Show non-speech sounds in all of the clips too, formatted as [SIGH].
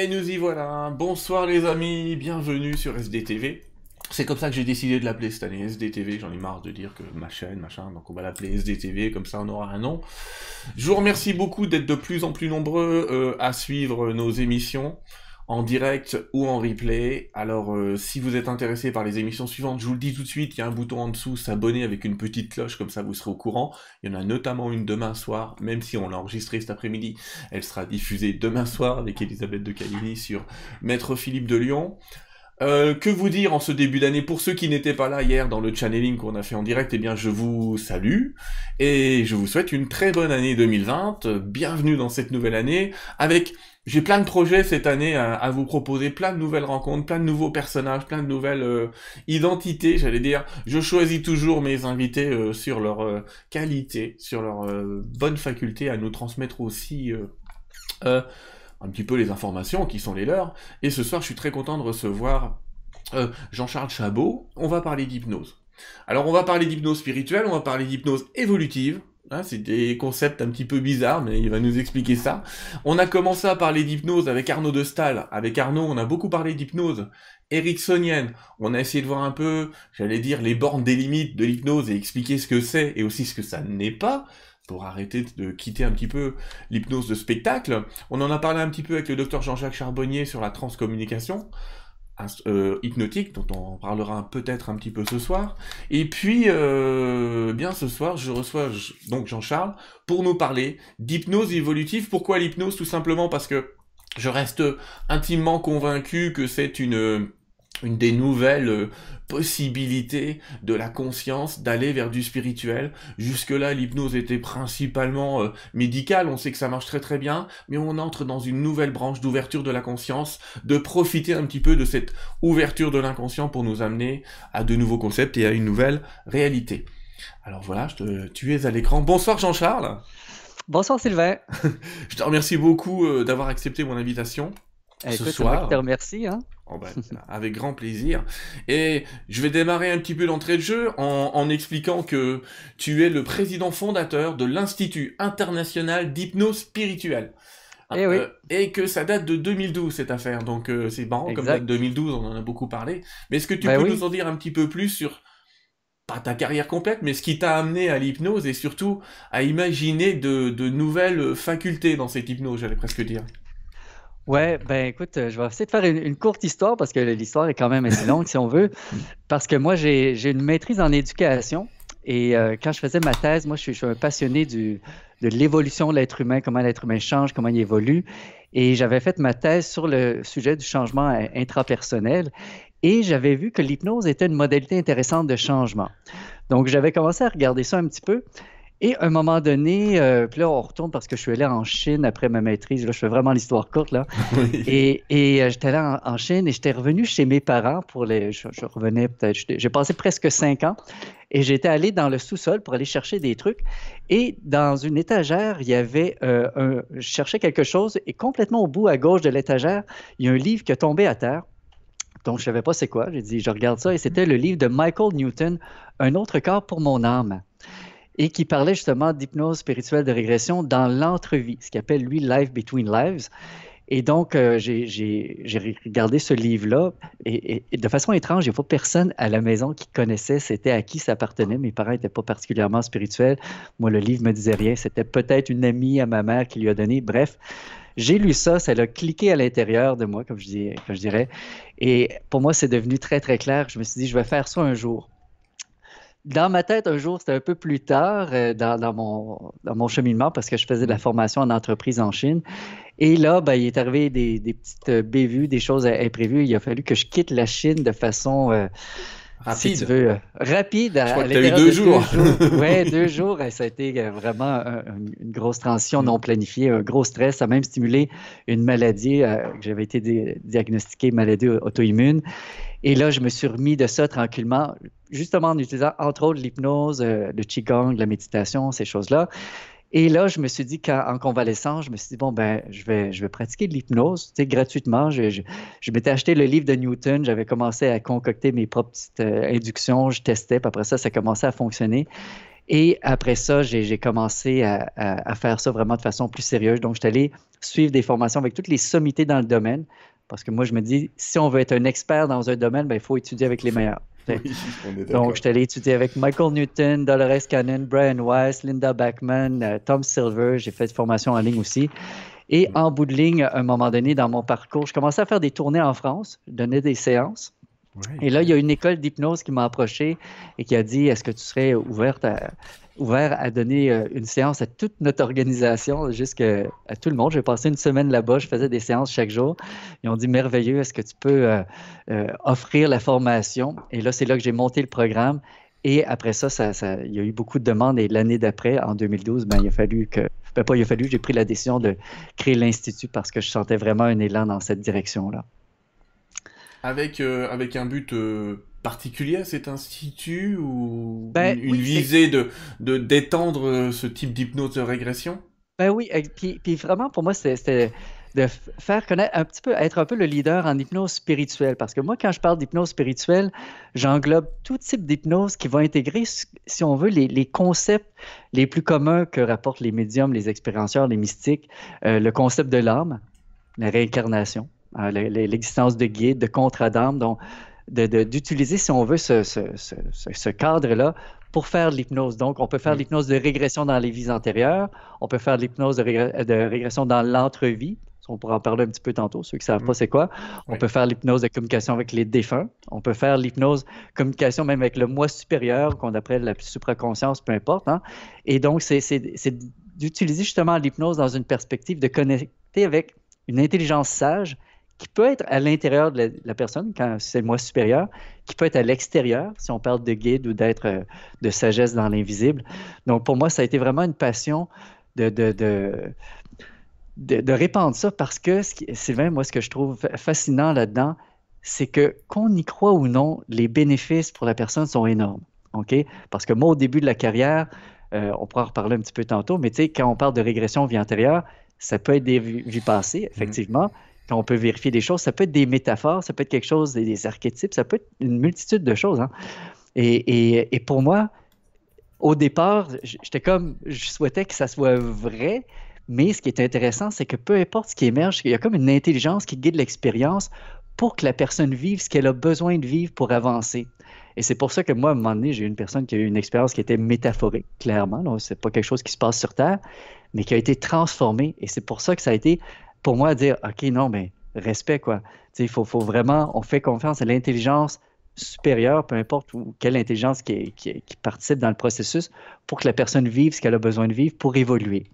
Et nous y voilà. Bonsoir les amis, bienvenue sur SDTV. C'est comme ça que j'ai décidé de l'appeler cette année, SDTV, j'en ai marre de dire que ma chaîne, machin, donc on va l'appeler SDTV, comme ça on aura un nom. Je vous remercie beaucoup d'être de plus en plus nombreux euh, à suivre nos émissions en direct ou en replay. Alors euh, si vous êtes intéressé par les émissions suivantes, je vous le dis tout de suite, il y a un bouton en dessous, s'abonner avec une petite cloche, comme ça vous serez au courant. Il y en a notamment une demain soir, même si on l'a enregistrée cet après-midi, elle sera diffusée demain soir avec Elisabeth de Caligny sur Maître Philippe de Lyon. Euh, que vous dire en ce début d'année Pour ceux qui n'étaient pas là hier dans le channeling qu'on a fait en direct, eh bien je vous salue et je vous souhaite une très bonne année 2020. Bienvenue dans cette nouvelle année avec j'ai plein de projets cette année à, vous proposer, plein de nouvelles rencontres, plein de nouveaux personnages, plein de nouvelles euh, identités, j'allais dire. Je choisis toujours mes invités euh, sur leur qualité, sur leur bonne faculté à nous transmettre aussi un petit peu les informations qui sont les leurs. Et ce soir, je suis très content de recevoir euh, Jean-Charles Chabot. On va parler d'hypnose. Alors, on va parler d'hypnose spirituelle, on va parler d'hypnose évolutive. Hein, c'est des concepts un petit peu bizarres, mais il va nous expliquer ça. On a commencé à parler d'hypnose avec Arnaud de Stahl. Avec Arnaud, on a beaucoup parlé d'hypnose ericksonienne. On a essayé de voir un peu, j'allais dire, les bornes des limites de l'hypnose et expliquer ce que c'est et aussi ce que ça n'est pas pour arrêter de quitter un petit peu l'hypnose de spectacle. On en a parlé un petit peu avec le docteur Jean-Jacques Charbonnier sur la transcommunication euh, hypnotique, dont on parlera peut-être un petit peu ce soir. Et puis, euh, bien ce soir, je reçois donc Jean-Charles pour nous parler d'hypnose évolutive. Pourquoi l'hypnose? Tout simplement parce que je reste intimement convaincu que c'est une une des nouvelles euh, possibilités de la conscience d'aller vers du spirituel. Jusque-là, l'hypnose était principalement euh, médicale, on sait que ça marche très très bien, mais on entre dans une nouvelle branche d'ouverture de la conscience, de profiter un petit peu de cette ouverture de l'inconscient pour nous amener à de nouveaux concepts et à une nouvelle réalité. Alors voilà, je te, tu es à l'écran. Bonsoir Jean-Charles. Bonsoir Sylvain. [LAUGHS] je te remercie beaucoup euh, d'avoir accepté mon invitation. Eh, ce soir. Je te remercie. Hein. Oh ben, [LAUGHS] avec grand plaisir. Et je vais démarrer un petit peu l'entrée de jeu en, expliquant que tu es le président fondateur de l'Institut international d'hypnose spirituelle. Et, eh oui. Euh, et que ça date de 2012 cette affaire, donc euh, c'est marrant comme date 2012, on en a beaucoup parlé. Mais est-ce que tu ben peux nous en dire un petit peu plus sur pas ta carrière complète, mais ce qui t'a amené à l'hypnose et surtout à imaginer de, de nouvelles facultés dans cette hypnose, j'allais presque dire? Ouais, ben écoute, euh, je vais essayer de faire une, courte histoire parce que l'histoire est quand même assez longue si on veut. Parce que moi, j'ai une maîtrise en éducation et euh, quand je faisais ma thèse, moi, je suis, un passionné de l'évolution de l'être humain, comment l'être humain change, comment il évolue. Et j'avais fait ma thèse sur le sujet du changement euh, intrapersonnel et j'avais vu que l'hypnose était une modalité intéressante de changement. Donc, j'avais commencé à regarder ça un petit peu. Et à un moment donné, euh, puis là, on retourne parce que je suis allé en Chine après ma maîtrise. Là, je fais vraiment l'histoire courte, là. [LAUGHS] Et, et euh, j'étais allé en, Chine et j'étais revenu chez mes parents pour les. Je, revenais peut-être. J'ai passé presque cinq ans et j'étais allé dans le sous-sol pour aller chercher des trucs. Et dans une étagère, il y avait euh, un. Je cherchais quelque chose et complètement au bout à gauche de l'étagère, il y a un livre qui est tombé à terre. Donc, je ne savais pas c'est quoi. J'ai dit, je regarde ça et c'était le livre de Michael Newton, Un autre corps pour mon âme et qui parlait justement d'hypnose spirituelle de régression dans l'entrevie, ce qu'il appelle lui Life Between Lives. Et donc, euh, j'ai regardé ce livre-là et, de façon étrange, il n'y a pas personne à la maison qui connaissait c'était à qui ça appartenait. Mes parents n'étaient pas particulièrement spirituels. Moi, le livre me disait rien. C'était peut-être une amie à ma mère qui lui a donné. Bref, j'ai lu ça, ça a cliqué à l'intérieur de moi, comme je, comme je dirais. Et pour moi, c'est devenu très, très clair. Je me suis dit, je vais faire ça un jour dans ma tête, un jour, c'était un peu plus tard euh, dans, mon, dans mon cheminement parce que je faisais de la formation en entreprise en Chine. Et là, ben, il est arrivé des, des petites euh, bévues, des choses imprévues. Il a fallu que je quitte la Chine de façon. Euh, rapide. Si tu veux, rapide. Je crois que tu as eu deux jours. oui, [LAUGHS] deux jours. Ça a été vraiment une grosse transition non planifiée, un gros stress. Ça a même stimulé une maladie que j'avais été diagnostiquée maladie auto-immune. Et là, je me suis remis de ça tranquillement, justement en utilisant entre autres l'hypnose, euh, le qigong, la méditation, ces choses-là. Et là, je me suis dit qu'en convalescence, je me suis dit, bon, ben, je vais, je vais pratiquer de l'hypnose, tu sais, gratuitement. Je, je, m'étais acheté le livre de Newton, j'avais commencé à concocter mes propres petites euh, inductions, je testais, puis après ça, ça commençait à fonctionner. Et après ça, j'ai commencé à, faire ça vraiment de façon plus sérieuse. Donc, je suis allé suivre des formations avec toutes les sommités dans le domaine. Parce que moi, je me dis, si on veut être un expert dans un domaine, ben, il faut étudier avec les meilleurs. [LAUGHS] Donc, je suis allé étudier avec Michael Newton, Dolores Cannon, Brian Weiss, Linda Backman, euh, Tom Silver. J'ai fait de formation en ligne aussi. Et mm. en bout de ligne, à un moment donné dans mon parcours, je commençais à faire des tournées en France, je donnais des séances. Et là, il y a une école d'hypnose qui m'a approché et qui a dit Est-ce que tu serais ouverte à, ouvert à donner euh, une séance à toute notre organisation, jusqu'à à tout le monde. J'ai passé une semaine là-bas, je faisais des séances chaque jour. Ils ont dit merveilleux, est-ce que tu peux euh, euh, offrir la formation? Et là, c'est là que j'ai monté le programme. Et après ça, ça, il y a eu beaucoup de demandes. Et l'année d'après, en 2012, ben, il a fallu que. Ben, pas il a fallu, j'ai pris la décision de créer l'Institut parce que je sentais vraiment un élan dans cette direction-là. Avec, avec un but particulier à cet institut ou ben une, visée de, de d'étendre euh, ce type d'hypnose de régression? Ben oui, puis, puis vraiment pour moi c'était de faire connaître un petit peu, être un peu le leader en hypnose spirituelle. Parce que moi, quand je parle d'hypnose spirituelle, j'englobe tout type d'hypnose qui va intégrer, si on veut, les, les, concepts les plus communs que rapportent les médiums, les expérienceurs, les mystiques, euh, le concept de l'âme, la réincarnation, hein, l'existence de guides, de contre-âme, dont d'utiliser, si on veut, ce, cadre-là pour faire de l'hypnose. Donc, on peut faire de mm. l'hypnose de régression dans les vies antérieures, on peut faire de l'hypnose de, régression dans l'entrevie, on pourra en parler un petit peu tantôt, ceux qui ne savent pas mm. c'est quoi. On peut faire l'hypnose de communication avec les défunts. On peut faire l'hypnose communication même avec le moi supérieur, qu'on appelle la supraconscience, peu importe. Hein. Et donc, c'est d'utiliser justement l'hypnose dans une perspective de connecter avec une intelligence sage qui peut être à l'intérieur de la, personne, quand c'est le moi supérieur, qui peut être à l'extérieur, si on parle de guide ou d'être euh, de sagesse dans l'invisible. Donc, pour moi, ça a été vraiment une passion de, de, de, de, répandre ça parce que, Sylvain, moi, ce que je trouve fascinant là-dedans, c'est que, qu'on y croit ou non, les bénéfices pour la personne sont énormes. OK? Parce que moi, au début de la carrière, euh, on pourra en reparler un petit peu tantôt, mais tu sais, quand on parle de régression vie antérieure, ça peut être des vies passées, mm-hmm. Effectivement on peut vérifier des choses, ça peut être des métaphores, ça peut être quelque chose, des, archétypes, ça peut être une multitude de choses. Hein. Et, pour moi, au départ, j'étais comme, je souhaitais que ça soit vrai, mais ce qui est intéressant, c'est que peu importe ce qui émerge, il y a comme une intelligence qui guide l'expérience pour que la personne vive ce qu'elle a besoin de vivre pour avancer. Et c'est pour ça que moi, à un moment donné, j'ai eu une personne qui a eu une expérience qui était métaphorique, clairement. Ce n'est pas quelque chose qui se passe sur Terre, mais qui a été transformée. Et c'est pour ça que ça a été pour moi, dire, OK, non, mais respect, quoi. Il faut, faut, vraiment, on fait confiance à l'intelligence supérieure, peu importe quelle intelligence qui, qui, participe dans le processus, pour que la personne vive ce qu'elle a besoin de vivre pour évoluer.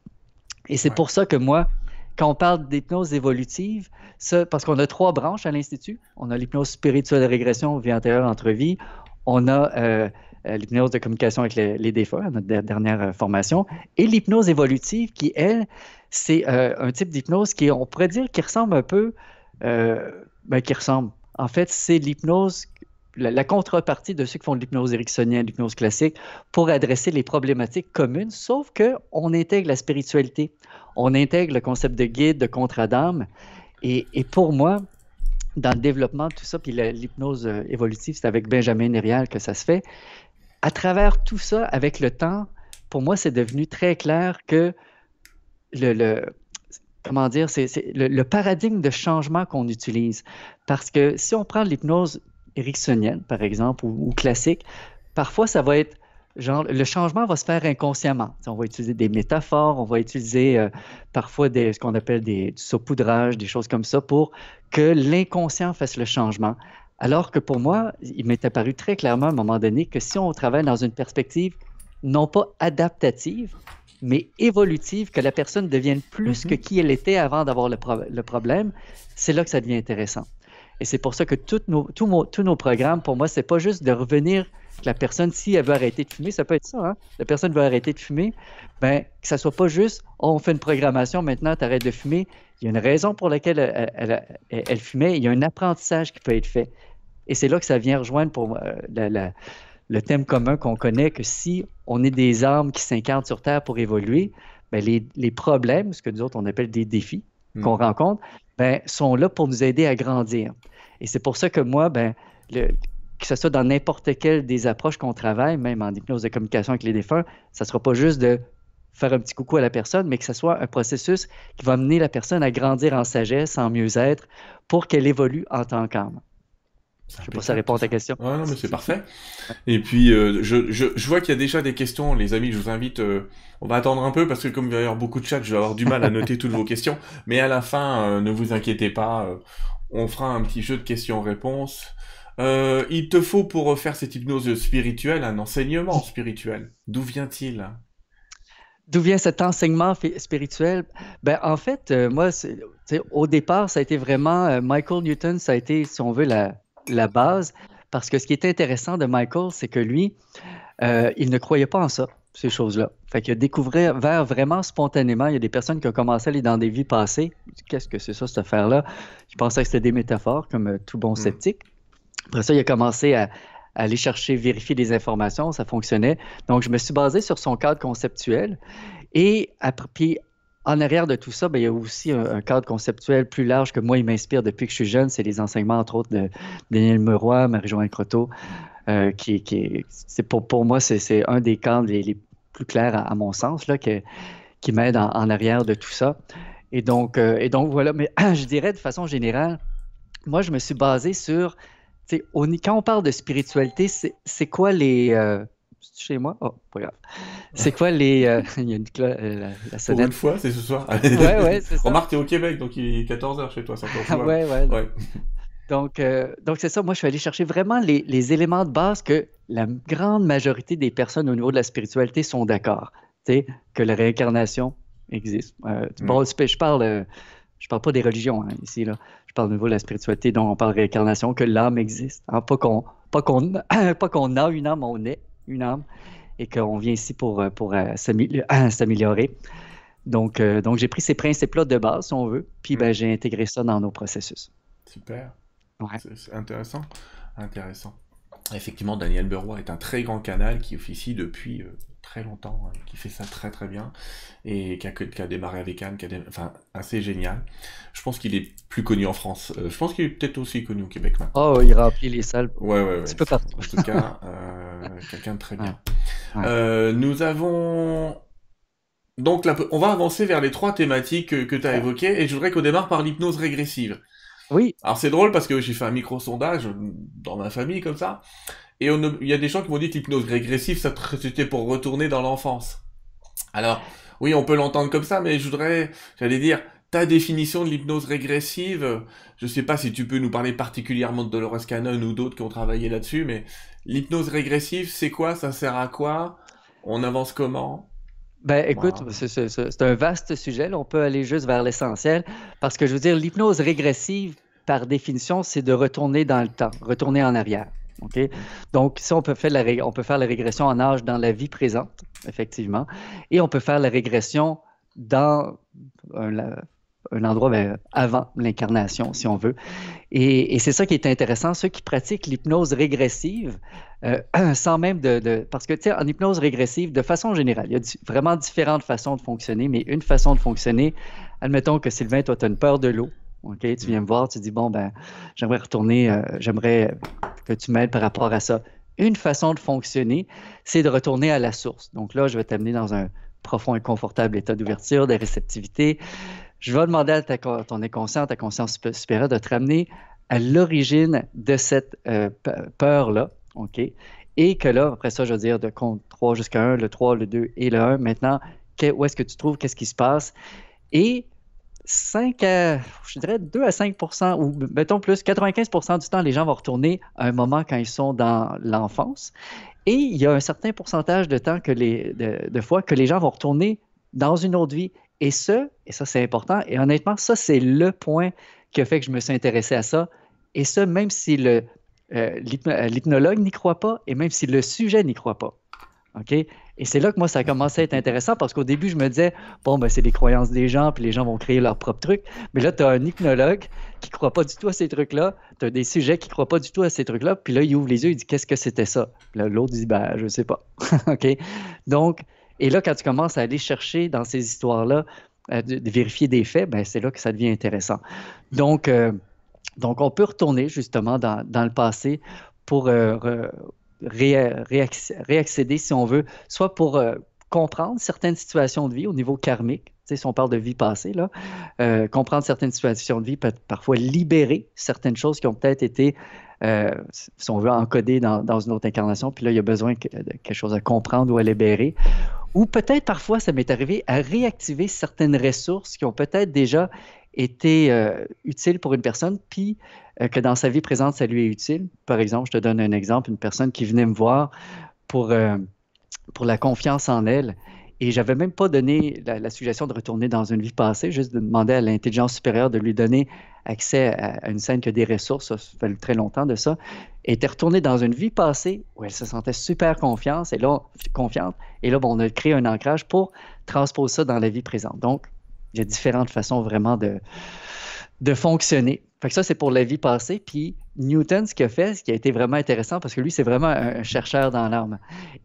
Et c'est pour ça que moi, quand on parle d'hypnose évolutive, ça, parce qu'on a trois branches à l'Institut, on a l'hypnose spirituelle de régression, vie antérieure, entre vie, on a euh, euh, l'hypnose de communication avec les, les défunts, notre dernière euh, formation, et l'hypnose évolutive qui, elle, c'est euh, un type d'hypnose qui, on pourrait dire, qui ressemble un peu, euh, ben, qui ressemble. En fait, c'est l'hypnose, la, contrepartie de ceux qui font de l'hypnose ericksonienne, l'hypnose classique, pour adresser les problématiques communes, sauf qu'on intègre la spiritualité, on intègre le concept de guide, de contre-dame. Et, et, pour moi, dans le développement de tout ça, puis l'hypnose euh, évolutive, c'est avec Benjamin Nerial que ça se fait. À travers tout ça, avec le temps, pour moi, c'est devenu très clair que le, comment dire, c'est le, paradigme de changement qu'on utilise. Parce que si on prend l'hypnose ericksonienne, par exemple, ou, classique, parfois ça va être genre, le changement va se faire inconsciemment. On va utiliser des métaphores, on va utiliser euh, parfois ce qu'on appelle des, du saupoudrage, des choses comme ça, pour que l'inconscient fasse le changement. Alors que pour moi, il m'est apparu très clairement à un moment donné que si on travaille dans une perspective non pas adaptative, mais évolutive, que la personne devienne plus que mhm. qui elle était avant d'avoir le, le, problème, c'est là que ça devient intéressant. Et c'est pour ça que nos, tous nos programmes, pour moi, c'est pas juste de revenir la personne, si elle veut arrêter de fumer, ça peut être ça, hein? la personne veut arrêter de fumer, ben, que ça soit pas juste, oh, on fait une programmation, maintenant tu arrêtes de fumer. Il y a une raison pour laquelle elle, elle, fumait, il y a un apprentissage qui peut être fait. Et c'est là que ça vient rejoindre pour euh, la, le thème commun qu'on connaît, que si on est des âmes qui s'incarnent sur Terre pour évoluer, bien, les, problèmes, ce que nous autres on appelle des défis hmm. qu'on rencontre, bien, sont là pour nous aider à grandir. Et c'est pour ça que moi, bien, que ce soit dans n'importe quelle des approches qu'on travaille, même en hypnose de communication avec les défunts, ça ne sera pas juste de faire un petit coucou à la personne, mais que ce soit un processus qui va amener la personne à grandir en sagesse, en mieux-être, pour qu'elle évolue en tant qu'âme. Je ne sais pas si ça répond à ta question. Ouais, non, mais c'est parfait. Et puis, euh, je, je, je, vois qu'il y a déjà des questions, les amis, je vous invite, euh, on va attendre un peu, parce que comme il va y avoir beaucoup de chats, je vais avoir du mal à noter toutes vos questions, mais à la fin, euh, ne vous inquiétez pas, on fera un petit jeu de questions-réponses. il te faut, pour faire cette hypnose spirituelle, un enseignement spirituel. D'où vient-il? D'où vient cet enseignement spirituel? Ben, en fait, moi, au départ, ça a été vraiment Michael Newton, ça a été, si on veut, la, la base, parce que ce qui est intéressant de Michael, c'est que lui, euh, il ne croyait pas en ça, ces choses-là. Fait qu'il a découvert vraiment spontanément. Il y a des personnes qui ont commencé à aller dans des vies passées. Qu'est-ce que c'est ça, cette affaire-là? Je pensais que c'était des métaphores, comme euh, tout bon hmm. sceptique. Après ça, il a commencé à, aller chercher, vérifier des informations, ça fonctionnait. Donc, je me suis basé sur son cadre conceptuel. Et puis, en arrière de tout ça, ben, il y a aussi un, cadre conceptuel plus large que moi, il m'inspire depuis que je suis jeune. C'est les enseignements, entre autres, de Daniel Meroy, Marie-Joanne Croteau, euh, qui, qui pour, moi, c'est un des cadres les, plus clairs à, mon sens, là, qui m'aide en, arrière de tout ça. Et donc, euh, voilà, mais [CLEARS THROAT] je dirais de façon générale, moi, je me suis basé sur, quand on parle de spiritualité, c'est quoi les... Euh, chez moi? Oh, pas grave. C'est quoi les. Euh, [LAUGHS] il y a une euh, la, sonnette. Pour une fois, c'est ce soir. ouais, ouais, c'est [LAUGHS] ça. Remarque, t'es au Québec, donc il est 14h chez toi, ça ah, [LAUGHS] ouais, ouais, ouais. Donc, euh, donc c'est ça. Moi, je suis allé chercher vraiment les, les, éléments de base que la grande majorité des personnes au niveau de la spiritualité sont d'accord. Tu sais, que la réincarnation existe. Mm. Bon, je parle. je parle pas des religions hein, ici, là. Je parle au niveau de la spiritualité, dont on parle de réincarnation, que l'âme existe. Hein, pas qu'on pas qu'on [COUGHS] pas qu'on a une âme, on est une âme, et qu'on vient ici pour, euh, pour euh, [CLEARS THROAT] s'améliorer. Donc, euh, donc j'ai pris ces principes-là de base, si on veut, puis ben, mm. j'ai intégré ça dans nos processus. Super. C'est intéressant. Intéressant. Effectivement, Daniel Berroy est un très grand canal qui officie depuis très longtemps, hein, qui fait ça très très bien, et qui a, qui a démarré avec Anne, qui a enfin, assez génial. Je pense qu'il est plus connu en France. Euh, je pense qu'il est peut-être aussi connu au Québec maintenant. Oh, il remplit les salles. Ouais, ouais, ouais. peu partout. En tout cas, euh, [LAUGHS] quelqu'un de très bien. Euh, nous avons donc, on va avancer vers les trois thématiques que, que tu as évoquées, et je voudrais qu'on démarre par l'hypnose régressive. Oui. Alors c'est drôle parce que j'ai fait un micro-sondage dans ma famille comme ça, et il y a des gens qui m'ont dit que l'hypnose régressive, c'était pour retourner dans l'enfance. Alors, oui, on peut l'entendre comme ça, mais je voudrais, j'allais dire, ta définition de l'hypnose régressive, je sais pas si tu peux nous parler particulièrement de Dolores Cannon ou d'autres qui ont travaillé là-dessus, mais l'hypnose régressive, c'est quoi? Ça sert à quoi? On avance comment? Ben, écoute, c'est un vaste sujet. on peut aller juste vers l'essentiel. Parce que je veux dire, l'hypnose régressive, par définition, c'est de retourner dans le temps, retourner en arrière. Donc, ça, on peut, faire la, on peut faire la régression en âge dans la vie présente, effectivement, et on peut faire la régression dans un, endroit ben, avant l'incarnation, si on veut. Et, c'est ça qui est intéressant, ceux qui pratiquent l'hypnose régressive, euh, [CLEARS THROAT] sans même de, Parce que, tu sais, en hypnose régressive, de façon générale, il y a vraiment différentes façons de fonctionner, mais une façon de fonctionner, admettons que Sylvain, toi, tu as une peur de l'eau. OK, tu viens me voir, tu dis, bon, ben, j'aimerais retourner, euh, j'aimerais que tu m'aides par rapport à ça. Une façon de fonctionner, c'est de retourner à la source. Donc là, je vais t'amener dans un profond et confortable état d'ouverture, de réceptivité. Je vais demander à ta, ton inconscient, ta conscience supérieure de te ramener à l'origine de cette euh, peur-là, OK? Et que là, après ça, je vais dire de compte 3 jusqu'à 1, le 3, le 2 et le 1. Maintenant, où est-ce que tu trouves, qu'est-ce qui se passe? Et 5 à, je dirais 2 à 5% ou mettons plus, 95% du temps, les gens vont retourner à un moment quand ils sont dans l'enfance. Et il y a un certain pourcentage de temps que les, de, fois que les gens vont retourner dans une autre vie. Et ce, et ça c'est important, et honnêtement, ça c'est le point qui a fait que je me suis intéressé à ça. Et ce, même si le, euh, l'hypnologue n'y croit pas, et même si le sujet n'y croit pas. OK? Et c'est là que moi, ça a commencé à être intéressant parce qu'au début, je me disais, bon, ben, c'est les croyances des gens, puis les gens vont créer leurs propres trucs. Mais là, tu as un hypnologue qui croit pas du tout à ces trucs-là. Tu as des sujets qui croient pas du tout à ces trucs-là. Puis là, il ouvre les yeux, il dit, qu'est-ce que c'était ça? l'autre dit, ben, je sais pas. [LAUGHS] OK? Donc, et là, quand tu commences à aller chercher dans ces histoires-là, euh, de, vérifier des faits, ben, c'est là que ça devient intéressant. Donc, euh, donc, on peut retourner justement dans, dans le passé pour réaccéder, si on veut, soit pour comprendre certaines situations de vie au niveau karmique, si on parle de vie passée, là, euh, comprendre certaines situations de vie, peut parfois libérer certaines choses qui ont peut-être été, euh, si on veut, encodées dans, dans, une autre incarnation, puis là, il y a besoin de quelque chose à comprendre ou à libérer. Ou peut-être parfois, ça m'est arrivé à réactiver certaines ressources qui ont peut-être déjà été euh, utiles pour une personne, puis que dans sa vie présente, ça lui est utile. Par exemple, je te donne un exemple, une personne qui venait me voir pour, pour la confiance en elle et j'avais même pas donné la, suggestion de retourner dans une vie passée, juste de demander à l'intelligence supérieure de lui donner accès à, une scène qui a des ressources, ça, fait très longtemps de ça, et était retournée dans une vie passée où elle se sentait super confiance, et là, confiante. Et là, bon, on a créé un ancrage pour transposer ça dans la vie présente. Donc, il y a différentes façons vraiment de, de fonctionner. Fait que ça, c'est pour la vie passée. Puis Newton, ce qu'il a fait, ce qui a été vraiment intéressant, parce que lui, c'est vraiment un, chercheur dans l'âme.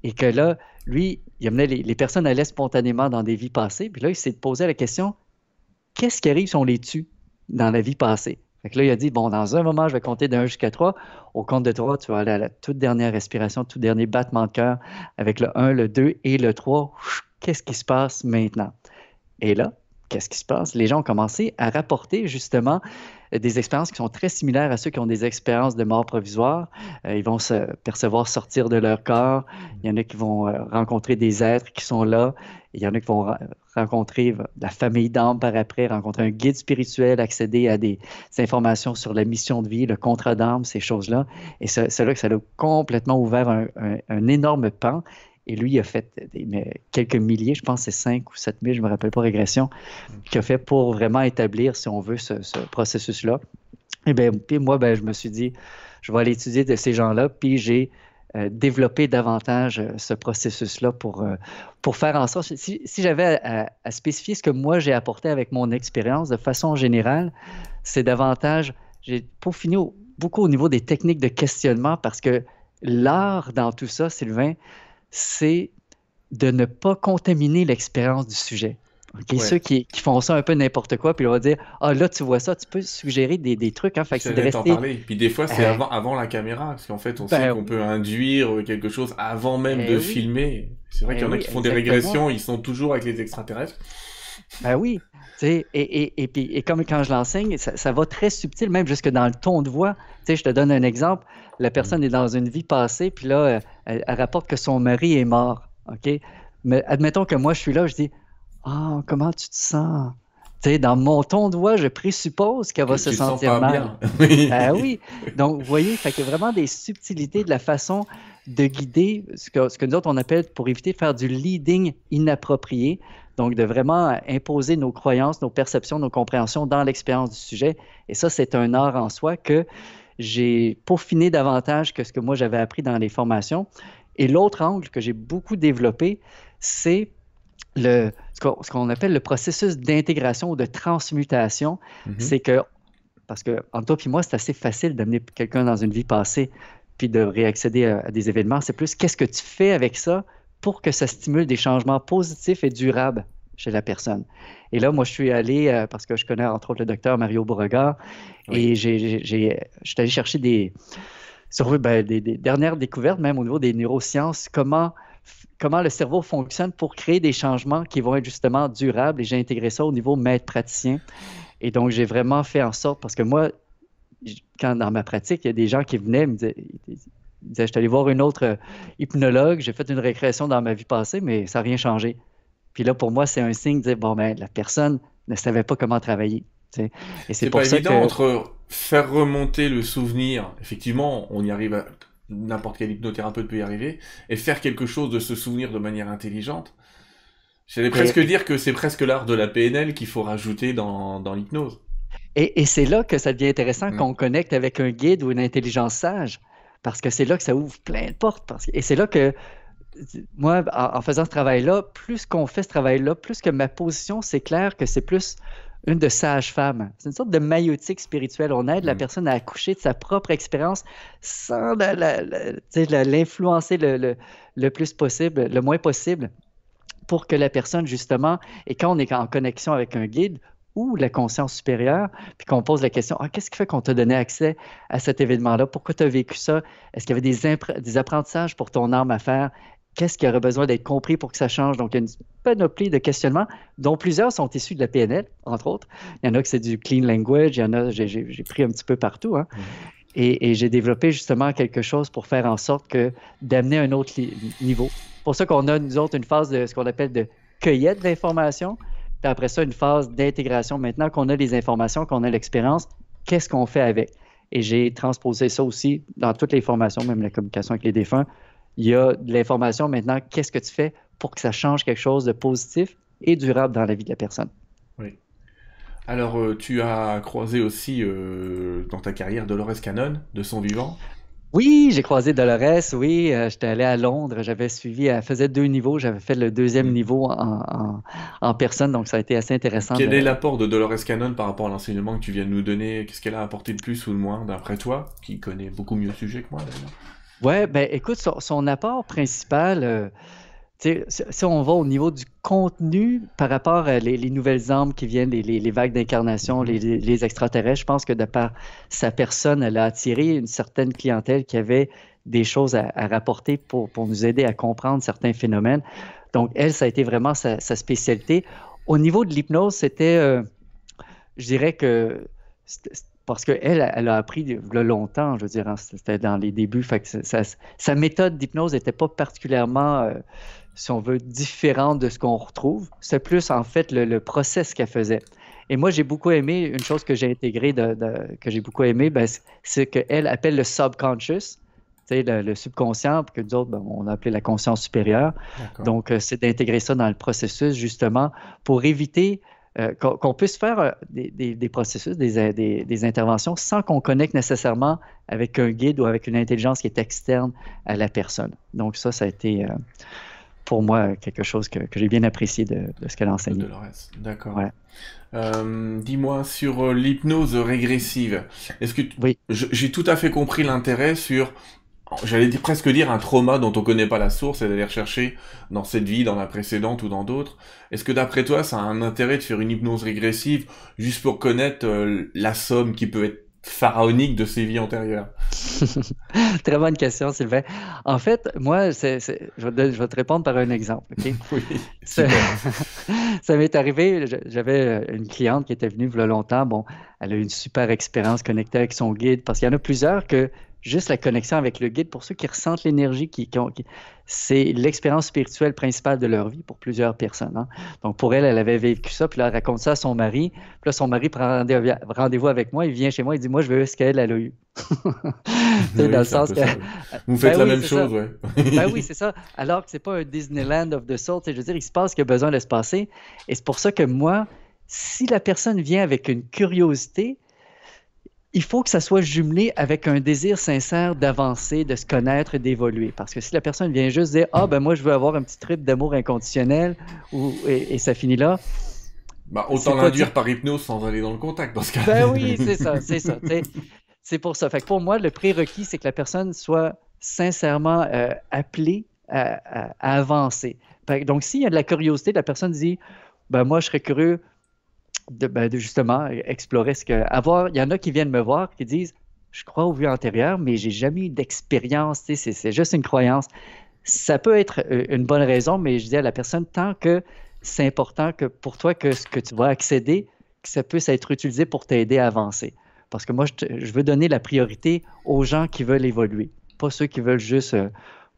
Et que là, lui, il amenait les, les personnes allaient spontanément dans des vies passées. Puis là, il s'est posé la question qu'est-ce qui arrive si on les tue dans la vie passée? Fait que là, il a dit bon, dans un moment, je vais compter d'un jusqu'à trois. Au compte de trois, tu vas aller à la toute dernière respiration, tout dernier battement de cœur avec le 1, le 2 et le 3. Qu'est-ce qui se passe maintenant? Et là, qu'est-ce qui se passe? Les gens ont commencé à rapporter justement des expériences qui sont très similaires à ceux qui ont des expériences de mort provisoire. Euh, ils vont se percevoir sortir de leur corps. Il y en a qui vont euh, rencontrer des êtres qui sont là. Il y en a qui vont rencontrer la famille d'âme par après, rencontrer un guide spirituel, accéder à des, informations sur la mission de vie, le contrat d'âme, ces choses-là. Et c'est là que ça a complètement ouvert un, un énorme pan. Et lui, il a fait quelques milliers, je pense c'est 5 ou 7 000, je ne me rappelle pas, régression, qu'il a fait pour vraiment établir, si on veut, ce, processus-là. Et bien, puis moi, ben, je me suis dit, je vais aller étudier de ces gens-là, puis j'ai euh, développé davantage euh, ce processus-là pour, euh, pour faire en sorte, si, j'avais à, à, spécifier ce que moi j'ai apporté avec mon expérience de façon générale, c'est davantage, j'ai peaufiné beaucoup au niveau des techniques de questionnement parce que l'art dans tout ça, Sylvain, c'est de ne pas contaminer l'expérience du sujet. Ceux qui, font ça un peu n'importe quoi, puis on va dire Ah là, tu vois ça, tu peux suggérer des, des trucs. Hein, fait de rester... parler. Puis des fois, c'est avant, avant, la caméra, parce qu'en fait, on ben sait qu'on peut induire quelque chose avant même eh de filmer. C'est vrai qu'il y en a eh qui font des régressions, ils sont toujours avec les extraterrestres. Ben oui. Et, et, et, puis, et comme quand je l'enseigne, ça, ça, va très subtil, même jusque dans le ton de voix. sais, je te donne un exemple la personne est dans une vie passée, puis là, elle, rapporte que son mari est mort. OK? Mais admettons que moi, je suis là, je dis Ah, comment tu te sens? Dans mon ton de voix, je présuppose qu'elle va se sentir mal. [LAUGHS] oui. Ben oui. Donc, vous voyez, fait qu'il y a vraiment des subtilités de la façon de guider ce que, ce que nous autres on appelle pour éviter de faire du leading inapproprié. Donc, de vraiment imposer nos croyances, nos perceptions, nos compréhensions dans l'expérience du sujet. Et ça, c'est un art en soi que j'ai peaufiné davantage que ce que moi j'avais appris dans les formations. Et l'autre angle que j'ai beaucoup développé, c'est le, ce qu'on appelle le processus d'intégration ou de transmutation. Mm-hmm. C'est que, parce que entre toi et moi, c'est assez facile d'amener quelqu'un dans une vie passée puis de réaccéder à des événements. C'est plus qu'est-ce que tu fais avec ça pour que ça stimule des changements positifs et durables? Chez la personne. Et là, moi, je suis allé, euh, parce que je connais entre autres le docteur Mario Beauregard, et j'ai, je suis allé chercher des, sur, ben, des, dernières découvertes, même au niveau des neurosciences, comment, comment le cerveau fonctionne pour créer des changements qui vont être justement durables. Et j'ai intégré ça au niveau maître praticien. Et donc, j'ai vraiment fait en sorte, parce que moi, quand dans ma pratique, il y a des gens qui venaient me disaient, je suis allé voir une autre euh, hypnologue, j'ai fait une récréation dans ma vie passée, mais ça n'a rien changé. Puis là, pour moi, c'est un signe de dire, bon, ben, la personne ne savait pas comment travailler. Et c'est pas évident entre faire remonter le souvenir, effectivement, on y arrive, n'importe quel hypnothérapeute peut y arriver, et faire quelque chose de ce souvenir de manière intelligente. J'allais presque dire que c'est presque l'art de la PNL qu'il faut rajouter dans, dans l'hypnose. Et, c'est là que ça devient intéressant mm. qu'on connecte avec un guide ou une intelligence sage, parce que c'est là que ça ouvre plein de portes. Parce et c'est là que moi, en, faisant ce travail-là, plus qu'on fait ce travail-là, plus que ma position, c'est clair que c'est plus une de sage-femme. C'est une sorte de maïotique spirituelle. On aide la mm. personne à accoucher de sa propre expérience sans l'influencer le, le, plus possible, le moins possible, pour que la personne, justement, et quand on est en connexion avec un guide ou la conscience supérieure, puis qu'on pose la question ah, qu'est-ce qui fait qu'on t'a donné accès à cet événement-là? Pourquoi tu as vécu ça? Est-ce qu'il y avait des, des apprentissages pour ton âme à faire Qu'est-ce qui aurait besoin d'être compris pour que ça change? Donc, il y a une panoplie de questionnements, dont plusieurs sont issus de la PNL, entre autres. Il y en a que c'est du clean language, il y en a, j'ai pris un petit peu partout. Hein. Mmh. Et, j'ai développé justement quelque chose pour faire en sorte que d'amener un autre niveau. Pour ça qu'on a, nous autres, une phase de ce qu'on appelle de cueillette d'informations, puis après ça, une phase d'intégration. Maintenant qu'on a les informations, qu'on a l'expérience, qu'est-ce qu'on fait avec? Et j'ai transposé ça aussi dans toutes les formations, même la communication avec les défunts. Il y a de l'information maintenant, qu'est-ce que tu fais pour que ça change quelque chose de positif et durable dans la vie de la personne? Oui. Alors, euh, tu as croisé aussi euh, dans ta carrière Dolores Cannon, de son vivant? Oui, j'ai croisé Dolores, oui. Euh, j'étais allé à Londres, j'avais suivi, elle faisait deux niveaux, j'avais fait le deuxième mm. niveau en, personne, donc ça a été assez intéressant. Quel est l'apport de Dolores Cannon par rapport à l'enseignement que tu viens de nous donner? Qu'est-ce qu'elle a apporté de plus ou de moins, d'après toi, qui connaît beaucoup mieux le sujet que moi d'ailleurs Ouais, ben écoute, son, apport principal si on va au niveau du contenu par rapport à les, nouvelles âmes qui viennent, les, vagues d'incarnation, les, extraterrestres, je pense que de par sa personne, elle a attiré une certaine clientèle qui avait des choses à, rapporter pour, nous aider à comprendre certains phénomènes. Donc, elle, ça a été vraiment sa, spécialité. Au niveau de l'hypnose, c'était, euh, je dirais que parce qu'elle, elle a appris longtemps, je veux dire, hein, c'était dans les débuts. Fait sa méthode d'hypnose n'était pas particulièrement euh, si on veut, différente de ce qu'on retrouve. C'est plus, en fait, le, process qu'elle faisait. Et moi, j'ai beaucoup aimé, une chose que j'ai intégrée, que j'ai beaucoup aimé, ben, c'est qu'elle appelle le subconscious, le, le subconscient, que nous autres, ben, on a appelé la conscience supérieure. Donc, euh, c'est d'intégrer ça dans le processus, justement, pour éviter euh, qu'on puisse faire euh, des, processus, des, interventions sans qu'on connecte nécessairement avec un guide ou avec une intelligence qui est externe à la personne. Donc, ça, ça a été pour moi quelque chose que, j'ai bien apprécié de, ce qu'elle a enseigné. D'accord. Euh, dis-moi sur euh, l'hypnose régressive. Est-ce que oui. j'ai tout à fait compris l'intérêt sur, j'allais dire, presque dire un trauma dont on connaît pas la source et d'aller rechercher dans cette vie, dans la précédente ou dans d'autres. Est-ce que d'après toi, ça a un intérêt de faire une hypnose régressive juste pour connaître euh, la somme qui peut être pharaonique de ses vies antérieures? [LAUGHS] Très bonne question, Sylvain. En fait, moi, je, vais te, répondre par un exemple. [LAUGHS] oui, [LAUGHS] ça, m'est arrivé, j'avais une cliente qui était venue il y a longtemps. Bon, elle a eu une super expérience connectée avec son guide parce qu'il y en a plusieurs que juste la connexion avec le guide, pour ceux qui ressentent l'énergie, qui, c'est l'expérience spirituelle principale de leur vie pour plusieurs personnes. Hein. Donc pour elle, elle avait vécu ça, puis là, elle raconte ça à son mari. Puis là, son mari prend rendez-vous avec moi, il vient chez moi, il dit Moi, je veux ce qu'elle, a eu. [LAUGHS] dans le sens que. Vous faites ben la même chose, oui. ben oui, [LAUGHS] c'est ça. Alors que c'est pas un Disneyland of the Soul. Je veux dire, il se passe ce qu'il a besoin de se passer. Et c'est pour ça que moi, si la personne vient avec une curiosité, il faut que ça soit jumelé avec un désir sincère d'avancer, de se connaître et d'évoluer. Parce que si la personne vient juste dire Ah, ben moi, je veux avoir un petit trip d'amour inconditionnel ou, et, ça finit là. Bah, autant l'induire par hypnose sans aller dans le contact dans ce cas. Ben oui, c'est ça, c'est ça. C'est pour ça. Fait que pour moi, le prérequis, c'est que la personne soit sincèrement euh, appelée à, avancer. donc, s'il y a de la curiosité, la personne dit ben moi, je serais curieux ben, de, justement explorer ce que. Il y en a qui viennent me voir qui disent Je crois au vu antérieur, mais j'ai jamais eu d'expérience, c'est juste une croyance. Ça peut être euh, une bonne raison, mais je dis à la personne tant que c'est important que pour toi que ce que tu vas accéder, que ça puisse être utilisé pour t'aider à avancer. Parce que moi, je, veux donner la priorité aux gens qui veulent évoluer, pas ceux qui veulent juste euh,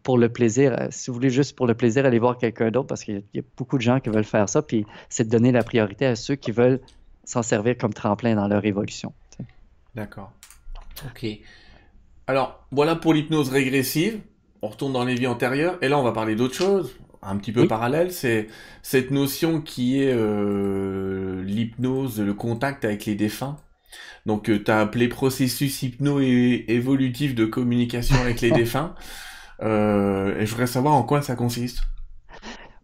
pour le plaisir, euh, si vous voulez juste pour le plaisir, aller voir quelqu'un d'autre parce qu'il y, a beaucoup de gens qui veulent faire ça, puis c'est de donner la priorité à ceux qui veulent s'en servir comme tremplin dans leur évolution. D'accord. Ok. Alors, voilà pour l'hypnose régressive. On retourne dans les vies antérieures, et là on va parler d'autre chose, un petit peu parallèle, c'est cette notion qui est euh, l'hypnose, le contact avec les défunts. Donc, euh, tu as appelé processus hypno-évolutif de communication avec les [LAUGHS] défunts. Euh, et je voudrais savoir en quoi ça consiste.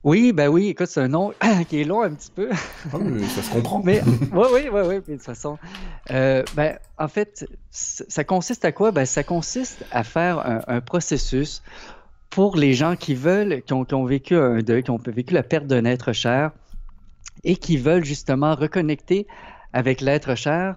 Oui, ben oui, écoute, c'est un nom [COUGHS] qui est long un petit peu. Ah mais ça se comprend. mais [LAUGHS] oui, oui, oui, oui, de toute façon. Euh, ben, en fait, ça consiste à quoi? Ben, ça consiste à faire un, processus pour les gens qui veulent, qui ont, vécu un deuil, qui ont vécu la perte d'un être cher et qui veulent justement reconnecter avec l'être cher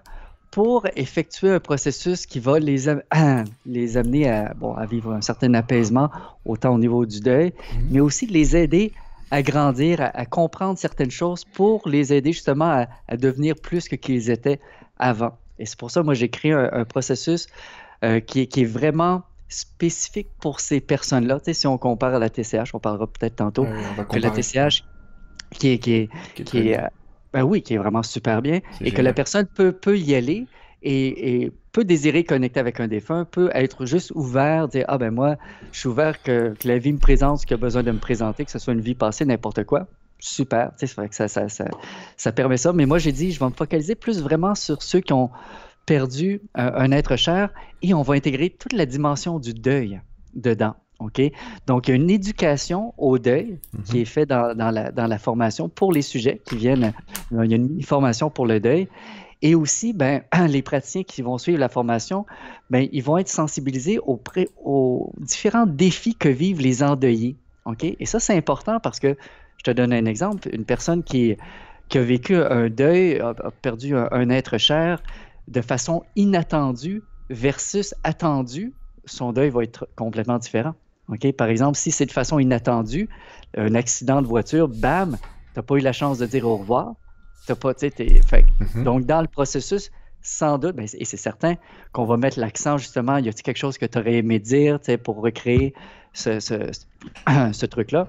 pour effectuer un processus qui va les, [CLEARS THROAT] les amener à, bon, à vivre un certain apaisement, autant au niveau du deuil, mhm. mais aussi les aider à grandir, à, comprendre certaines choses pour les aider justement à, devenir plus que qu'ils étaient avant. Et c'est pour ça, moi, j'ai créé un, processus euh, qui, est vraiment spécifique pour ces personnes-là. Tu sais, si on compare à la TCH, on parlera peut-être tantôt que la TCH, qui est, qui est, qui est, ben oui, qui est vraiment super bien, et que la personne peut, peut y aller et, peut désirer connecter avec un défunt, peut être juste ouvert, dire Ah ben moi, je suis ouvert que, la vie me présente ce qu'il a besoin de me présenter, que ce soit une vie passée, n'importe quoi. Super, tu sais, que ça, ça, ça, ça, permet ça. Mais moi, j'ai dit, je vais me focaliser plus vraiment sur ceux qui ont perdu un être cher et on va intégrer toute la dimension du deuil dedans. OK? Donc, il y a une éducation au deuil qui mhm. est faite dans, la, formation pour les sujets qui viennent. Il y a une formation pour le deuil. Et aussi, ben, [CLEARS THROAT] les praticiens qui vont suivre la formation, ben, ils vont être sensibilisés aux, aux différents défis que vivent les endeuillés. OK? Et ça, c'est important parce que, je te donne un exemple, une personne qui, qui a vécu un deuil, a, perdu un, être cher de façon inattendue versus attendue, son deuil va être complètement différent. Par exemple, si c'est de façon inattendue, un accident de voiture, bam, tu n'as pas eu la chance de dire au revoir. T'as pas, fait, mm-hmm. Donc, dans le processus, sans doute, ben, et c'est certain qu'on va mettre l'accent justement, y a-t-il quelque chose que tu aurais aimé dire pour recréer ce, ce, [CLEARS THROAT] truc-là?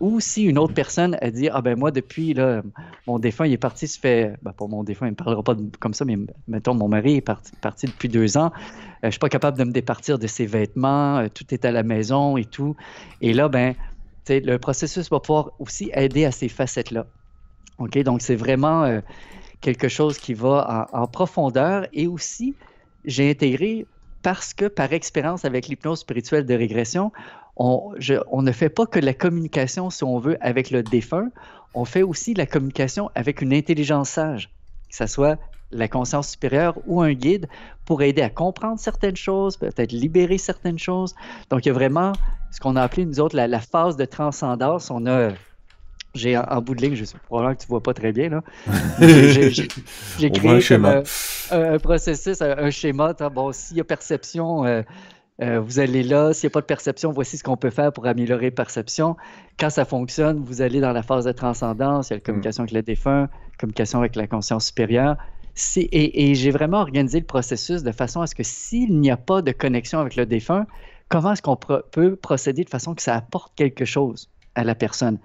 Ou si une autre personne a dit Ah ben moi, depuis là, mon défunt, il est parti, se fait. Ben, pour mon défunt, il ne parlera pas comme ça, mais mettons, mon mari est parti, parti depuis deux ans. Euh, je ne suis pas capable de me départir de ses vêtements, euh, tout est à la maison et tout. Et là, ben, le processus va pouvoir aussi aider à ces facettes-là. OK? Donc, c'est vraiment euh, quelque chose qui va en, profondeur et aussi, j'ai intégré parce que par expérience avec l'hypnose spirituelle de régression, on, ne fait pas que la communication, si on veut, avec le défunt, on fait aussi la communication avec une intelligence sage, que ce soit la conscience supérieure ou un guide pour aider à comprendre certaines choses, peut-être libérer certaines choses. Donc, il y a vraiment ce qu'on a appelé, nous autres, la phase de transcendance. On a j'ai en, bout de ligne, je sais probablement que tu vois pas très bien là. [LAUGHS] J'ai créé comme, euh, un, processus, un, schéma. Bon, s'il y a perception, euh, euh, vous allez là. S'il n'y a pas de perception, voici ce qu'on peut faire pour améliorer perception. Quand ça fonctionne, vous allez dans la phase de transcendance. Il y a la communication avec le défunt, communication avec la conscience supérieure. Et, et j'ai vraiment organisé le processus de façon à ce que s'il n'y a pas de connexion avec le défunt, comment est-ce qu'on peut procéder de façon que ça apporte quelque chose à la personne?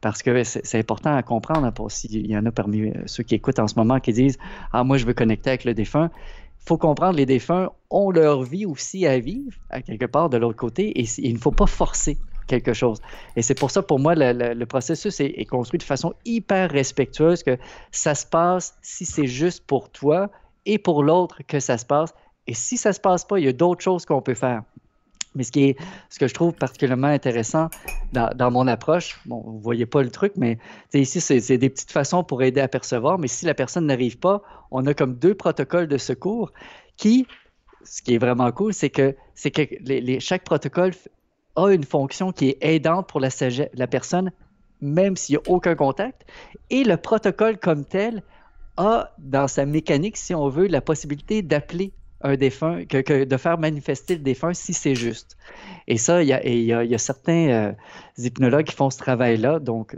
Parce que c'est important à comprendre, hein, s'il y en a parmi euh, ceux qui écoutent en ce moment qui disent Ah, moi, je veux connecter avec le défunt. Il faut comprendre, les défunts ont leur vie aussi à vivre, quelque part de l'autre côté, et il ne faut pas forcer quelque chose. Et c'est pour ça, pour moi, le, processus est, construit de façon hyper respectueuse, que ça se passe si c'est juste pour toi et pour l'autre que ça se passe. Et si ça ne se passe pas, il y a d'autres choses qu'on peut faire. Mais ce, qui est, ce que je trouve particulièrement intéressant dans, mon approche, vous ne voyez pas le truc, mais ici, c'est des petites façons pour aider à percevoir. Mais si la personne n'arrive pas, on a comme deux protocoles de secours qui, ce qui est vraiment cool, c'est que, que les, chaque protocole a une fonction qui est aidante pour la, la personne, même s'il n'y a aucun contact. Et le protocole comme tel a, dans sa mécanique, si on veut, la possibilité d'appeler un défunt, que, de faire manifester le défunt si c'est juste. Et ça, il y a, y a, certains euh, hypnologues qui font ce travail-là. Donc,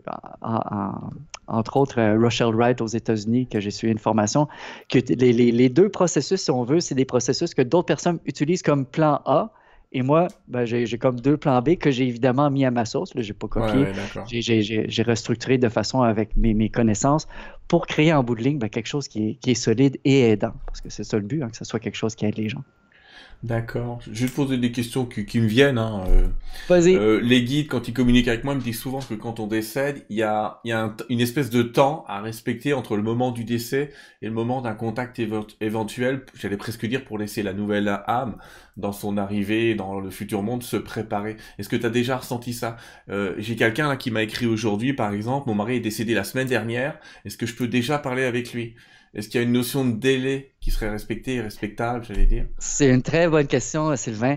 entre autres, euh, Rochelle Wright aux États-Unis, que j'ai suivi une formation, que les, les, deux processus, si on veut, c'est des processus que d'autres personnes utilisent comme plan A et moi, ben, j'ai comme deux plans B que j'ai évidemment mis à ma sauce. Je n'ai pas copié. j'ai restructuré de façon avec mes, mes, connaissances pour créer en bout de ligne ben, quelque chose qui est, qui est, solide et aidant. Parce que c'est ça le but, hein, que ce soit quelque chose qui aide les gens. D'accord. Je vais te poser des questions qui, me viennent. Hein. Euh, Vas-y. Euh, les guides, quand ils communiquent avec moi, me disent souvent que quand on décède, il y a, y a une espèce de temps à respecter entre le moment du décès et le moment d'un contact éventuel, j'allais presque dire pour laisser la nouvelle âme dans son arrivée dans le futur monde se préparer. Est-ce que tu as déjà ressenti ça? Euh, J'ai quelqu'un qui m'a écrit aujourd'hui, par exemple, mon mari est décédé la semaine dernière, est-ce que je peux déjà parler avec lui? Est-ce qu'il y a une notion de délai qui serait respectée et respectable, j'allais dire? C'est une très bonne question, Sylvain.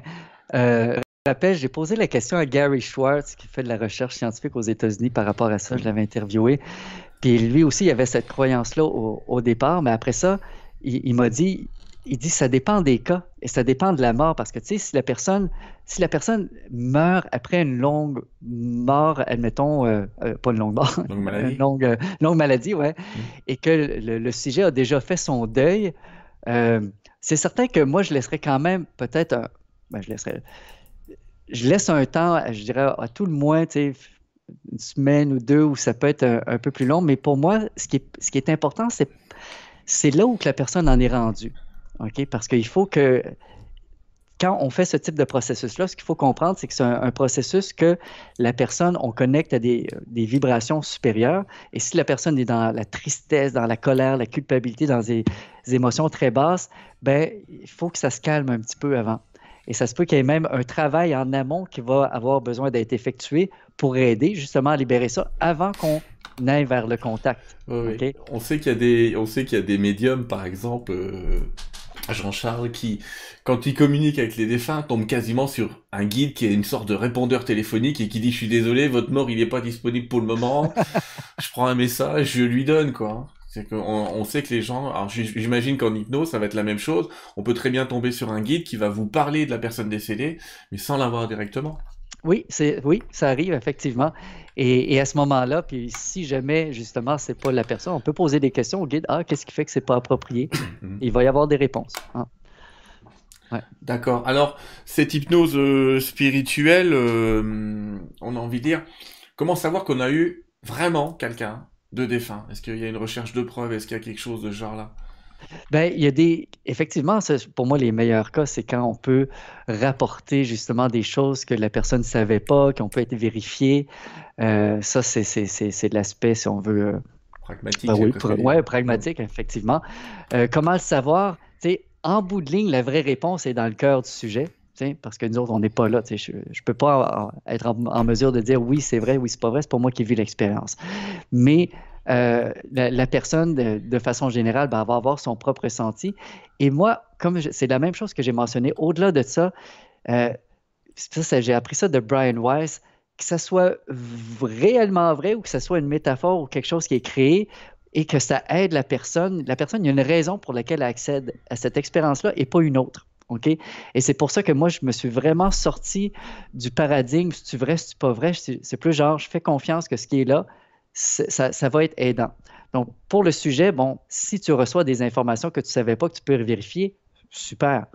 Euh, je j'ai posé la question à Gary Schwartz, qui fait de la recherche scientifique aux États-Unis par rapport à ça. Je l'avais interviewé. Puis lui aussi, il avait cette croyance-là au, départ, mais après ça, il, m'a dit, il dit ça dépend des cas et ça dépend de la mort parce que tu sais si la personne si la personne meurt après une longue mort admettons euh, euh, pas une longue mort longue [LAUGHS] maladie une longue, euh, longue maladie ouais mm. et que le, sujet a déjà fait son deuil c'est certain que moi je laisserais quand même peut-être ben, je laisserais je laisse un temps je dirais à tout le moins tu sais une semaine ou deux où ça peut être un, peu plus long mais pour moi ce qui est, ce qui est important c'est c'est là où que la personne en est rendue OK? Parce qu'il faut que quand on fait ce type de processus-là, ce qu'il faut comprendre, c'est que c'est un, processus que la personne, on connecte à des, vibrations supérieures. Et si la personne est dans la tristesse, dans la colère, la culpabilité, dans des, émotions très basses, ben, il faut que ça se calme un petit peu avant. Et ça se peut qu'il y ait même un travail en amont qui va avoir besoin d'être effectué pour aider justement à libérer ça avant qu'on aille vers le contact. On sait qu'il y a des, on sait qu'il y a des médiums, par exemple. Euh, Jean-Charles qui, quand il communique avec les défunts, tombe quasiment sur un guide qui est une sorte de répondeur téléphonique et qui dit je suis désolé, votre mort il n'est pas disponible pour le moment. [LAUGHS] je prends un message, je lui donne quoi. C'est qu'on on sait que les gens, alors j'imagine qu'en hypnose ça va être la même chose. On peut très bien tomber sur un guide qui va vous parler de la personne décédée, mais sans la voir directement. Oui, c'est oui, ça arrive effectivement. Et, à ce moment-là, puis si jamais justement c'est pas la personne, on peut poser des questions au guide. Ah, qu'est-ce qui fait que c'est pas approprié? [COUGHS] Mhm. Il va y avoir des réponses. Hein. D'accord. Alors cette hypnose euh, spirituelle, euh, on a envie de dire, comment savoir qu'on a eu vraiment quelqu'un de défunt? Est-ce qu'il y a une recherche de preuves? Est-ce qu'il y a quelque chose de ce genre-là? Ben, il y a des. Effectivement, pour moi, les meilleurs cas, c'est quand on peut rapporter justement des choses que la personne ne savait pas, qu'on peut être vérifié. Euh, ça, c'est de l'aspect, si on veut. Euh, pragmatique. Ben oui, pragmatique, effectivement. Euh, comment le savoir? en bout de ligne, la vraie réponse est dans le cœur du sujet. Parce que nous autres, on n'est pas là. Je ne peux pas être en, en, mesure de dire oui, c'est vrai, oui, c'est pas vrai. C'est pas moi qui vis l'expérience. Mais euh, la, personne, de, façon générale, ben, va avoir son propre ressenti. Et moi, comme c'est la même chose que j'ai mentionné, au-delà de ça, euh, ça j'ai appris ça de Brian Weiss, que ça soit réellement vrai ou que ce soit une métaphore ou quelque chose qui est créé et que ça aide la personne. La personne, il y a une raison pour laquelle elle accède à cette expérience-là et pas une autre. OK? Et c'est pour ça que moi, je me suis vraiment sorti du paradigme, si tu vrai, si tu pas vrai. C'est plus genre, je fais confiance que ce qui est là, ça, va être aidant. Donc, pour le sujet, bon, si tu reçois des informations que tu ne savais pas, que tu peux vérifier, super.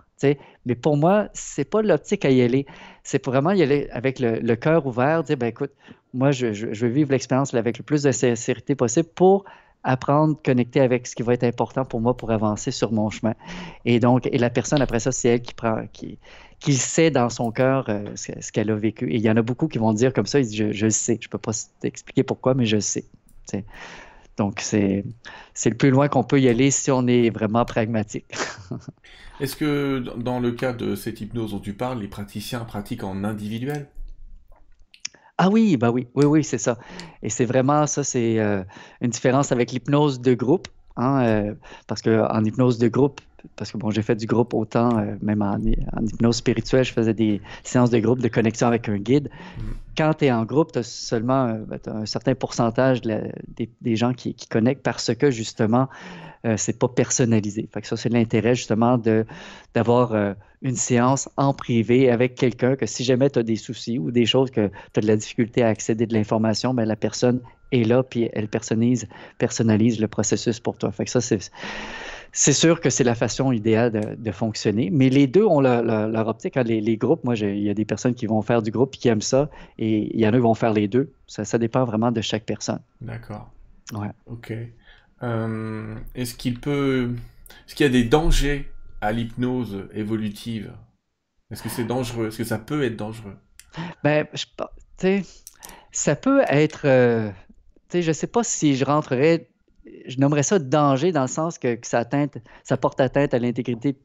Mais pour moi, c'est pas l'optique à y aller. C'est vraiment y aller avec le, cœur ouvert, dire, ben écoute, moi, je, je, veux vivre l'expérience avec le plus de sincérité possible pour apprendre, connecter avec ce qui va être important pour moi pour avancer sur mon chemin. Et donc, et la personne, après ça, c'est elle qui prend, qui, qui sait dans son cœur euh, ce, qu'elle a vécu. Et il y en a beaucoup qui vont dire comme ça, ils disent, je, le sais, je ne peux pas t'expliquer pourquoi, mais je le sais. Donc, c'est, c'est le plus loin qu'on peut y aller si on est vraiment pragmatique. [LAUGHS] Est-ce que dans le cas de cette hypnose dont tu parles, les praticiens pratiquent en individuel? Ah oui, bah oui, oui, oui, c'est ça. Et c'est vraiment ça, c'est euh, une différence avec l'hypnose de groupe, hein, euh, parce qu'en hypnose de groupe, parce que bon, j'ai fait du groupe autant, euh, même en, hypnose spirituelle, je faisais des séances de groupe de connexion avec un guide. Mm. Quand tu es en groupe, tu as seulement ben, un certain pourcentage des, gens qui, connectent parce que justement, euh, c'est pas personnalisé. Fait que ça, c'est l'intérêt justement d'avoir euh, une séance en privé avec quelqu'un que si jamais tu as des soucis ou des choses que tu as de la difficulté à accéder de l'information, ben, la personne est là puis elle personnalise, personnalise le processus pour toi. Fait que ça, c'est, c'est sûr que c'est la façon idéale de, fonctionner, mais les deux ont leur, optique. Hein. Les, groupes, moi, il y a des personnes qui vont faire du groupe et qui aiment ça, et il y en a qui vont faire les deux. Ça, ça dépend vraiment de chaque personne. D'accord. Ouais. Ok. Euh, est-ce qu'il peut, est-ce qu'il y a des dangers à l'hypnose évolutive? Est-ce que c'est dangereux? Est-ce que ça peut être dangereux? Ben, je, ça peut être. Euh, sais, je sais pas si je rentrerais. Je nommerais ça danger dans le sens que, ça, atteinte, ça porte atteinte à l'intégrité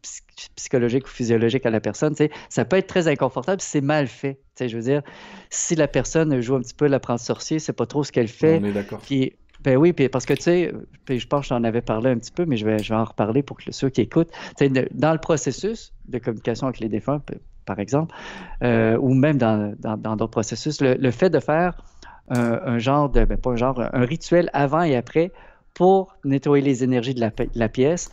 psychologique ou physiologique à la personne. sais, Ça peut être très inconfortable si c'est mal fait. sais, je veux dire, si la personne joue un petit peu l'apprenti sorcier, c'est pas trop ce qu'elle fait. On est d'accord. Ben oui, puis parce que tu sais, je pense que j'en avais parlé un petit peu, mais je vais, je vais en reparler pour que ceux qui écoutent. dans le processus de communication avec les défunts, par exemple, euh, ou même dans d'autres processus, le, fait de faire un, genre de, ben, pas un genre, un rituel avant et après pour nettoyer les énergies de la, pièce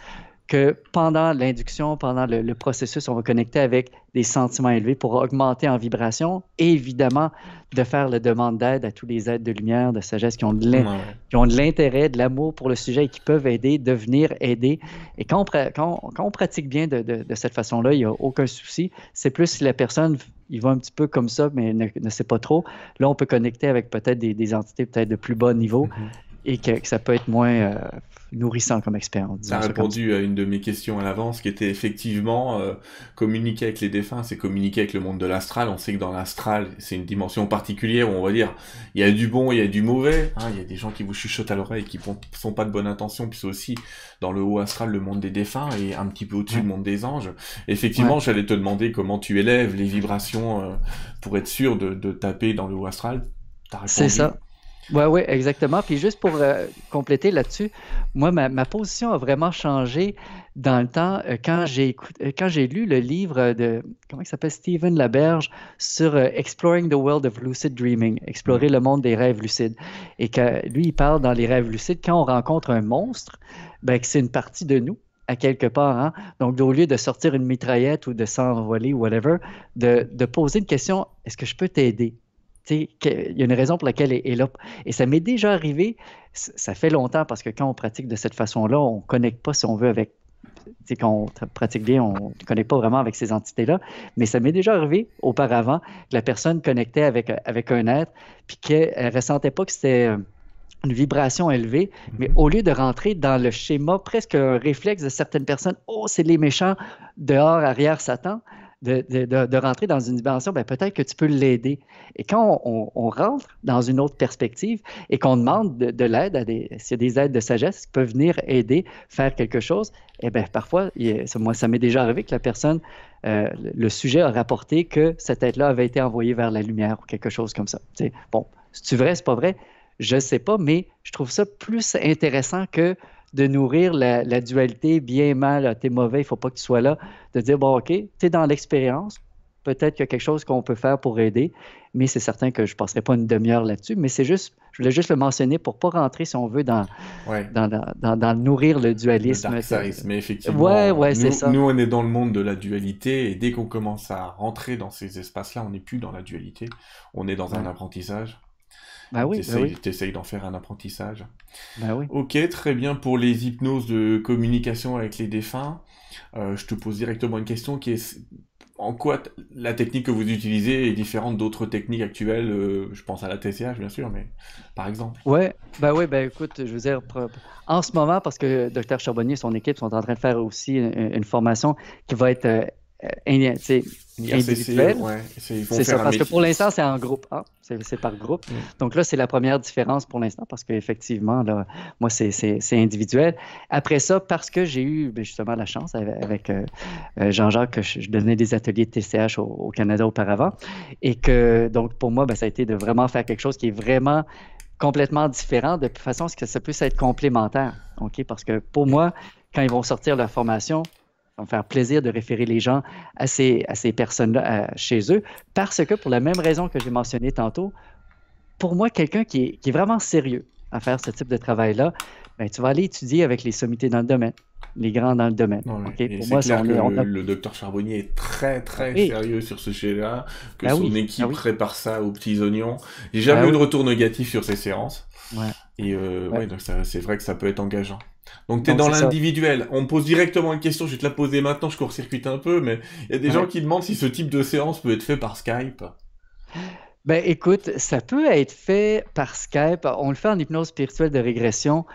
que pendant l'induction, pendant le, processus, on va connecter avec des sentiments élevés pour augmenter en vibration et évidemment de faire la demande d'aide à tous les êtres de lumière, de sagesse qui ont de l'intérêt, de l'amour pour le sujet et qui peuvent aider, de venir aider. Et quand on, pratique bien de, cette façon-là, il n'y a aucun souci. C'est plus si la personne il va un petit peu comme ça, mais ne, sait pas trop. Là, on peut connecter avec peut-être des, entités peut-être de plus bas niveau. Mm-hmm et que, ça peut être moins euh, nourrissant comme expérience. Ça a répondu à une de mes questions à l'avance, qui était effectivement euh, communiquer avec les défunts, c'est communiquer avec le monde de l'astral. On sait que dans l'astral, c'est une dimension particulière où on va dire il y a du bon, il y a du mauvais. Hein, il y a des gens qui vous chuchotent à l'oreille, qui sont pas de bonne intention, puis c'est aussi dans le haut astral le monde des défunts et un petit peu au-dessus le monde des anges. Effectivement, j'allais te demander comment tu élèves les vibrations euh, pour être sûr de, de taper dans le haut astral. C'est ça. Oui, oui, exactement. Puis juste pour euh, compléter là-dessus, moi, ma, position a vraiment changé dans le temps euh, quand j'ai euh, quand j'ai lu le livre de comment il s'appelle Stephen Laberge sur Exploring the World of Lucid Dreaming, explorer le monde des rêves lucides. Et que lui, il parle dans les rêves lucides quand on rencontre un monstre, ben, que c'est une partie de nous à quelque part. Hein? Donc, au lieu de sortir une mitraillette ou de s'envoler ou whatever, de, de poser une question, est-ce que je peux t'aider? Il y a une raison pour laquelle elle est là. Et ça m'est déjà arrivé, ça fait longtemps parce que quand on pratique de cette façon-là, on ne connecte pas, si on veut, avec. Quand on pratique bien, on ne connecte pas vraiment avec ces entités-là. Mais ça m'est déjà arrivé auparavant que la personne connectait avec, avec un être, puis qu'elle ne ressentait pas que c'était euh, une vibration élevée, mais mm-hmm. au lieu de rentrer dans le schéma, presque un réflexe de certaines personnes, oh, c'est les méchants, dehors, arrière, Satan, de, rentrer dans une dimension, ben peut-être que tu peux l'aider. Et quand on, rentre dans une autre perspective et qu'on demande de, l'aide à des, s'il y a des aides de sagesse qui peuvent venir aider, faire quelque chose, eh bien, parfois, moi, ça m'est déjà arrivé que la personne, euh, le sujet a rapporté que cette aide-là avait été envoyée vers la lumière ou quelque chose comme ça. bon, c'est vrai, c'est pas vrai, je ne sais pas, mais je trouve ça plus intéressant que de nourrir la, dualité bien, mal, t'es mauvais, il ne faut pas que tu sois là, de dire, bon, OK, tu es dans l'expérience, peut-être qu'il y a quelque chose qu'on peut faire pour aider, mais c'est certain que je ne passerai pas une demi-heure là-dessus, mais c'est juste, je voulais juste le mentionner pour ne pas rentrer, si on veut, dans, dans, nourrir le dualisme. Le mais effectivement, ouais, ouais, nous, ça. nous, on est dans le monde de la dualité, et dès qu'on commence à rentrer dans ces espaces-là, on n'est plus dans la dualité, on est dans un apprentissage. Bah oui, bah oui. T'essayes d'en faire un apprentissage. Bah oui. Ok, très bien. Pour les hypnoses de communication avec les défunts, euh, je te pose directement une question qui est en quoi la technique que vous utilisez est différente d'autres techniques actuelles euh, Je pense à la TCH, bien sûr, mais par exemple. Ouais, bah oui, bah écoute, je veux dire, en ce moment, parce que Dr Charbonnier et son équipe sont en train de faire aussi une, formation qui va être euh, individuel. c'est ça, parce que pour l'instant, c'est en groupe hein? c'est par groupe. Mm. Donc là, c'est la première différence pour l'instant, parce qu'effectivement, moi, c'est individuel. Après ça, parce que j'ai eu ben, justement la chance avec, euh, euh, Jean-Jacques, que je, donnais des ateliers de TCH au, Canada auparavant, et que donc pour moi, ben, ça a été de vraiment faire quelque chose qui est vraiment complètement différent, de façon à ce que ça puisse être complémentaire. OK? Parce que pour moi, quand ils vont sortir leur formation, ça me faire plaisir de référer les gens à ces, à ces personnes-là chez eux, parce que pour la même raison que j'ai mentionné tantôt, pour moi, quelqu'un qui est, vraiment sérieux à faire ce type de travail-là, ben, tu vas aller étudier avec les sommités dans le domaine, les grands dans le domaine. pour moi, clair que le docteur Charbonnier est très très sérieux sur ce sujet-là, que ben son équipe ben prépare ça aux petits oignons. J'ai jamais eu de retour négatif sur ces séances. Et euh, ouais. donc c'est vrai que ça peut être engageant. Donc tu es dans l'individuel. On me pose directement une question, je vais te la poser maintenant, je court-circuite un peu, mais il y a des gens qui demandent si ce type de séance peut être fait par Skype. Ben écoute, ça peut être fait par Skype. On le fait en hypnose spirituelle de régression.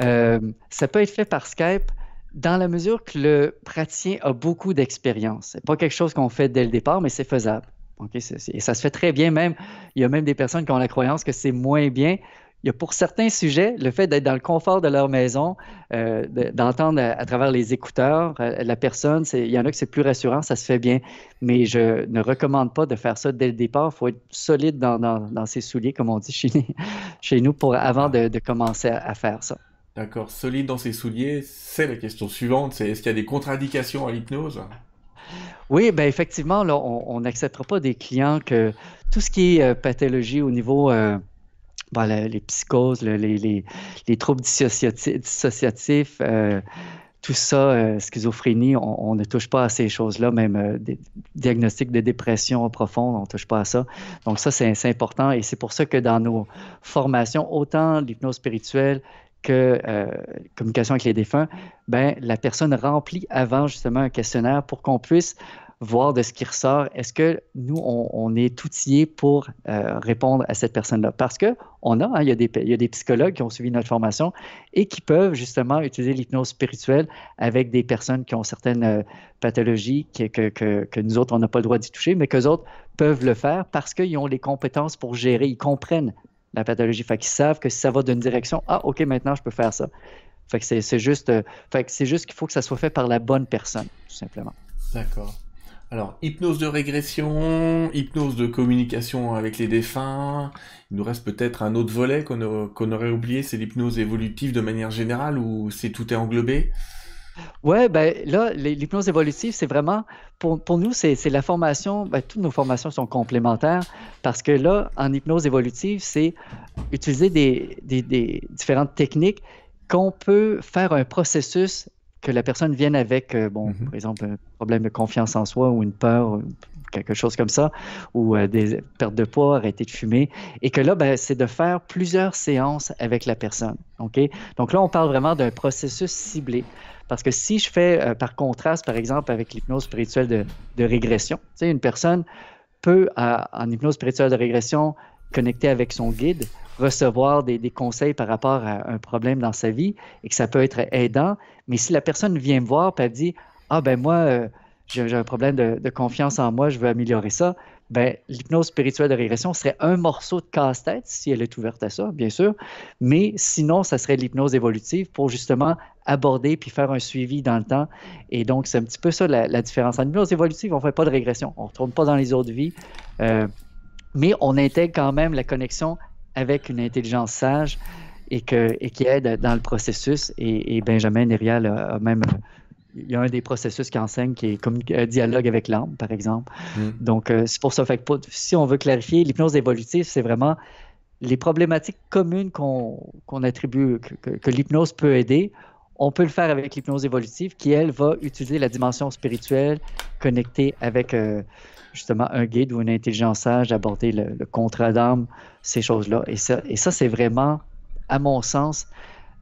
Euh, ça peut être fait par Skype dans la mesure que le praticien a beaucoup d'expérience. C'est pas quelque chose qu'on fait dès le départ, mais c'est faisable. et ça se fait très bien même. Il y a même des personnes qui ont la croyance que c'est moins bien il y a pour certains sujets, le fait d'être dans le confort de leur maison, euh, d'entendre à, travers les écouteurs euh, la personne, il y en a que c'est plus rassurant, ça se fait bien, mais je ne recommande pas de faire ça dès le départ. Il faut être solide dans, ses souliers, comme on dit chez, [LAUGHS] chez nous, pour, avant de, commencer à, faire ça. D'accord, solide dans ses souliers, c'est la question suivante, c'est est-ce qu'il y a des contre-indications à l'hypnose? Oui, ben effectivement, là, on n'acceptera pas des clients que tout ce qui est euh, pathologie au niveau les psychoses, les, troubles dissociatifs, euh, tout ça, euh, schizophrénie, on, ne touche pas à ces choses-là, même euh, des diagnostics de dépression profonde, on ne touche pas à ça. Donc ça, c'est important et c'est pour ça que dans nos formations, autant l'hypnose spirituelle que communication avec les défunts, ben, la personne remplit avant justement un questionnaire pour qu'on puisse voir de ce qui ressort. Est-ce que nous, on, est outillés pour euh, répondre à cette personne-là? Parce que on a, hein, il, y a des, psychologues qui ont suivi notre formation et qui peuvent justement utiliser l'hypnose spirituelle avec des personnes qui ont certaines euh, pathologies que, que, que, nous autres, on n'a pas le droit d'y toucher, mais qu'eux autres peuvent le faire parce qu'ils ont les compétences pour gérer, ils comprennent la pathologie. Fait qu'ils savent que si ça va d'une direction, ah, OK, maintenant, je peux faire ça. Fait que c'est juste, euh, fait que c'est juste qu'il faut que ça soit fait par la bonne personne, tout simplement. D'accord. Alors, hypnose de régression, hypnose de communication avec les défunts. Il nous reste peut-être un autre volet qu'on aurait oublié, c'est l'hypnose évolutive de manière générale, ou c'est tout est englobé? Ouais, ben là, l'hypnose évolutive, c'est vraiment, pour, nous, c'est la formation, ben, toutes nos formations sont complémentaires parce que là, en hypnose évolutive, c'est utiliser des, des, différentes techniques qu'on peut faire un processus que la personne vienne avec, euh, bon, mm-hmm. par exemple, un problème de confiance en soi ou une peur, quelque chose comme ça, ou euh, des pertes de poids, arrêter de fumer, et que là, ben, c'est de faire plusieurs séances avec la personne. OK? Donc là, on parle vraiment d'un processus ciblé. Parce que si je fais, euh, par contraste, par exemple, avec l'hypnose spirituelle de, de régression, une personne peut, en hypnose spirituelle de régression, connecter avec son guide, recevoir des, conseils par rapport à un problème dans sa vie et que ça peut être aidant. Mais si la personne vient me voir et dit Ah, ben moi, euh, j'ai un problème de, confiance en moi, je veux améliorer ça, ben, l'hypnose spirituelle de régression serait un morceau de casse-tête si elle est ouverte à ça, bien sûr. Mais sinon, ça serait l'hypnose évolutive pour justement aborder puis faire un suivi dans le temps. Et donc, c'est un petit peu ça la, différence. En hypnose évolutive, on ne fait pas de régression. On ne retourne pas dans les autres vies. Euh, mais on intègre quand même la connexion avec une intelligence sage et, que, et qui aide dans le processus. Et, Benjamin Nerial a, même. Il y a un des processus qui enseigne qui est comme un dialogue avec l'âme, par exemple. Mm. Donc, euh, c'est pour ça. Fait que si on veut clarifier, l'hypnose évolutive, c'est vraiment les problématiques communes qu'on attribue, que, l'hypnose peut aider. On peut le faire avec l'hypnose évolutive qui, elle, va utiliser la dimension spirituelle connectée avec euh, justement un guide ou une intelligence sage, aborder le, contrat d'âme, ces choses-là. Et ça, et ça c'est vraiment, à mon sens,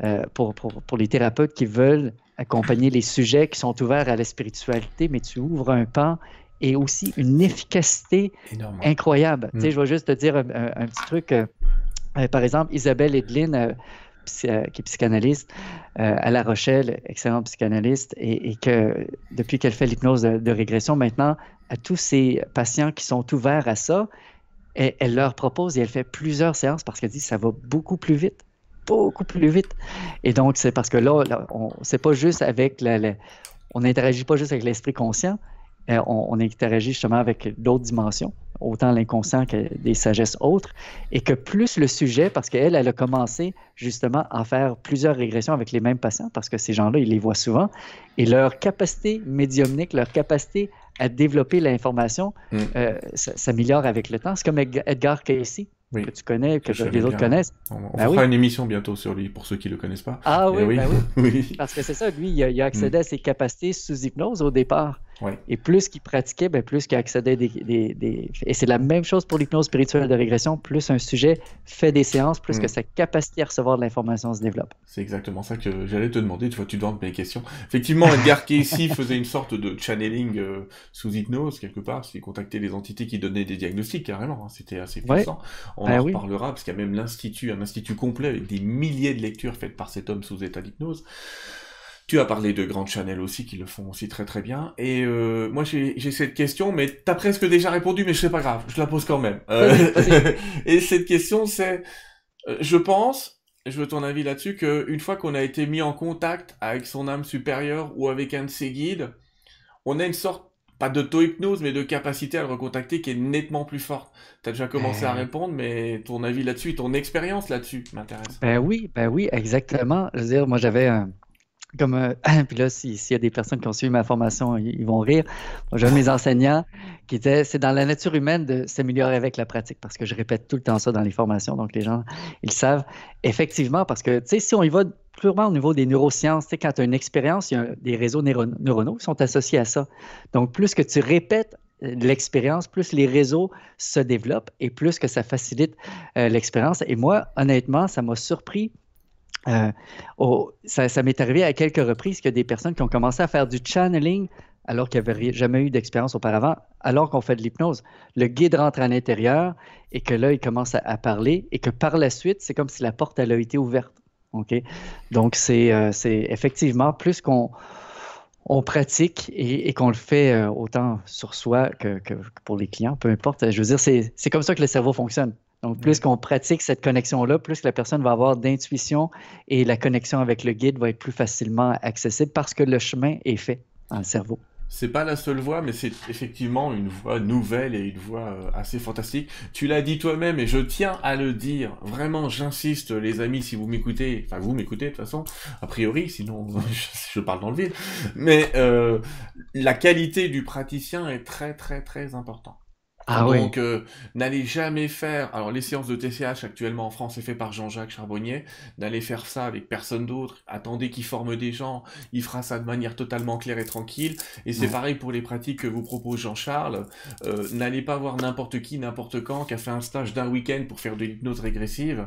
euh, pour, pour, pour, les thérapeutes qui veulent accompagner les sujets qui sont ouverts à la spiritualité, mais tu ouvres un pan et aussi une efficacité incroyable. Tu sais, mm. je vais juste te dire un, petit truc. Euh, euh, par exemple, Isabelle Edlin, qui est psychanalyste à La Rochelle, excellente psychanalyste, et, que depuis qu'elle fait l'hypnose de, régression, maintenant, à tous ces patients qui sont ouverts à ça, elle leur propose et elle fait plusieurs séances parce qu'elle dit ça va beaucoup plus vite, beaucoup plus vite. Et donc, c'est parce que là, on c'est pas juste avec la, on n'interagit pas juste avec l'esprit conscient, euh, on, interagit justement avec d'autres dimensions, autant l'inconscient que des sagesses autres, et que plus le sujet, parce qu'elle, elle a commencé justement à faire plusieurs régressions avec les mêmes patients, parce que ces gens-là, ils les voient souvent, et leur capacité médiumnique, leur capacité à développer l'information mm. euh, s'améliore avec le temps. C'est comme Edgar Casey. que tu connais, que, les autres connaissent. On, ben fera une émission bientôt sur lui pour ceux qui ne le connaissent pas. Ah eh oui, ben oui. [LAUGHS] oui. Parce que c'est ça, lui, il a, il a accédé mm. à ses capacités sous hypnose au départ. Et plus qu'il pratiquait, ben, plus qu'il accédait des, des, Et c'est la même chose pour l'hypnose spirituelle de régression. Plus un sujet fait des séances, plus que mm. sa capacité à recevoir de l'information se développe. C'est exactement ça que j'allais te demander. Tu vois, tu demandes mes questions. Effectivement, Edgar Casey [LAUGHS] faisait une sorte de channeling euh, sous hypnose, quelque part. Il contactait les entités qui donnaient des diagnostics, carrément. Hein. C'était assez puissant. On ben en reparlera, parce qu'il y a même l'institut, un institut complet avec des milliers de lectures faites par cet homme sous état d'hypnose. Tu as parlé de Grand Channel aussi, qui le font aussi très très bien. Et euh, moi j'ai cette question, mais t'as presque déjà répondu, mais je sais pas grave, je la pose quand même. Euh, [LAUGHS] et cette question c'est, euh, je pense, je veux ton avis là-dessus, qu'une fois qu'on a été mis en contact avec son âme supérieure ou avec un de ses guides, on a une sorte, pas d'auto-hypnose, mais de capacité à le recontacter qui est nettement plus forte. T'as déjà commencé à répondre, mais ton avis là-dessus, ton expérience là-dessus m'intéresse. Ben oui, ben oui, exactement. Je veux dire, moi j'avais un comme euh, [LAUGHS] puis là, s'il y a des personnes qui ont suivi ma formation, ils, vont rire. J'ai mes enseignants qui disaient c'est dans la nature humaine de s'améliorer avec la pratique, parce que je répète tout le temps ça dans les formations, donc les gens, ils savent. Effectivement, parce que, tu sais, si on y va purement au niveau des neurosciences, tu sais, quand tu as une expérience, il y a des réseaux neuronaux qui sont associés à ça. Donc, plus que tu répètes euh, l'expérience, plus les réseaux se développent et plus que ça facilite euh, l'expérience. Et moi, honnêtement, ça m'a surpris euh, ça, m'est arrivé à quelques reprises qu'il a des personnes qui ont commencé à faire du channeling alors qu'ils n'avaient jamais eu d'expérience auparavant, alors qu'on fait de l'hypnose. Le guide rentre à l'intérieur et que là, il commence à, parler et que par la suite, c'est comme si la porte a été ouverte. Donc, euh, c'est effectivement plus qu'on on pratique et, qu'on le fait euh, autant sur soi que, que, pour les clients, peu importe. Je veux dire, c'est comme ça que le cerveau fonctionne. Donc, plus qu'on pratique cette connexion-là, plus la personne va avoir d'intuition et la connexion avec le guide va être plus facilement accessible parce que le chemin est fait dans le cerveau. C'est pas la seule voix, mais c'est effectivement une voix nouvelle et une voix euh, assez fantastique. Tu l'as dit toi-même et je tiens à le dire. Vraiment, j'insiste, les amis, si vous m'écoutez, enfin vous m'écoutez de toute façon, a priori, sinon [LAUGHS] je, parle dans le vide. Mais euh, la qualité du praticien est très très très importante. Ah Donc, euh, n'allez jamais faire. Alors, les séances de TCH actuellement en France, c'est fait par Jean-Jacques Charbonnier. N'allez faire ça avec personne d'autre. Attendez qu'il forme des gens. Il fera ça de manière totalement claire et tranquille. Et c'est pareil pour les pratiques que vous propose Jean-Charles. Euh, n'allez pas voir n'importe qui, n'importe quand, qui a fait un stage d'un week-end pour faire de l'hypnose régressive.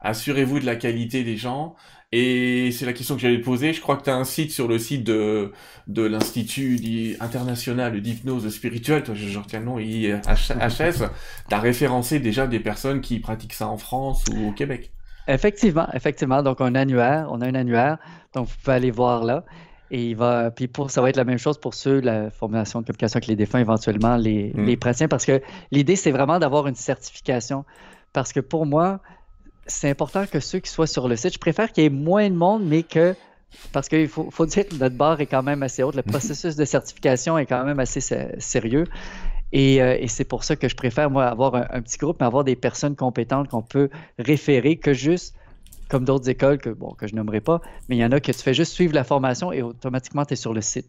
Assurez-vous de la qualité des gens. Et c'est la question que j'allais poser. Je crois que tu as un site sur le site de, de l'Institut international d'hypnose spirituelle, je, je retiens le nom, IHS. tu as référencé déjà des personnes qui pratiquent ça en France ou au Québec. Effectivement, effectivement. Donc, un annuaire, on a un annuaire, donc vous pouvez aller voir là. Et il va, puis pour, ça va être la même chose pour ceux, la formation de communication avec les défunts, éventuellement les, hmm. les praticiens, parce que l'idée, c'est vraiment d'avoir une certification. Parce que pour moi, c'est important que ceux qui soient sur le site, je préfère qu'il y ait moins de monde, mais que parce qu'il faut, dire que notre barre est quand même assez haute, le [LAUGHS] processus de certification est quand même assez sérieux. Euh, et, c'est pour ça que je préfère, moi, avoir un, petit groupe, mais avoir des personnes compétentes qu'on peut référer que juste, comme d'autres écoles que, bon, que je nommerai pas, mais il y en a que tu fais juste suivre la formation et automatiquement tu es sur le site.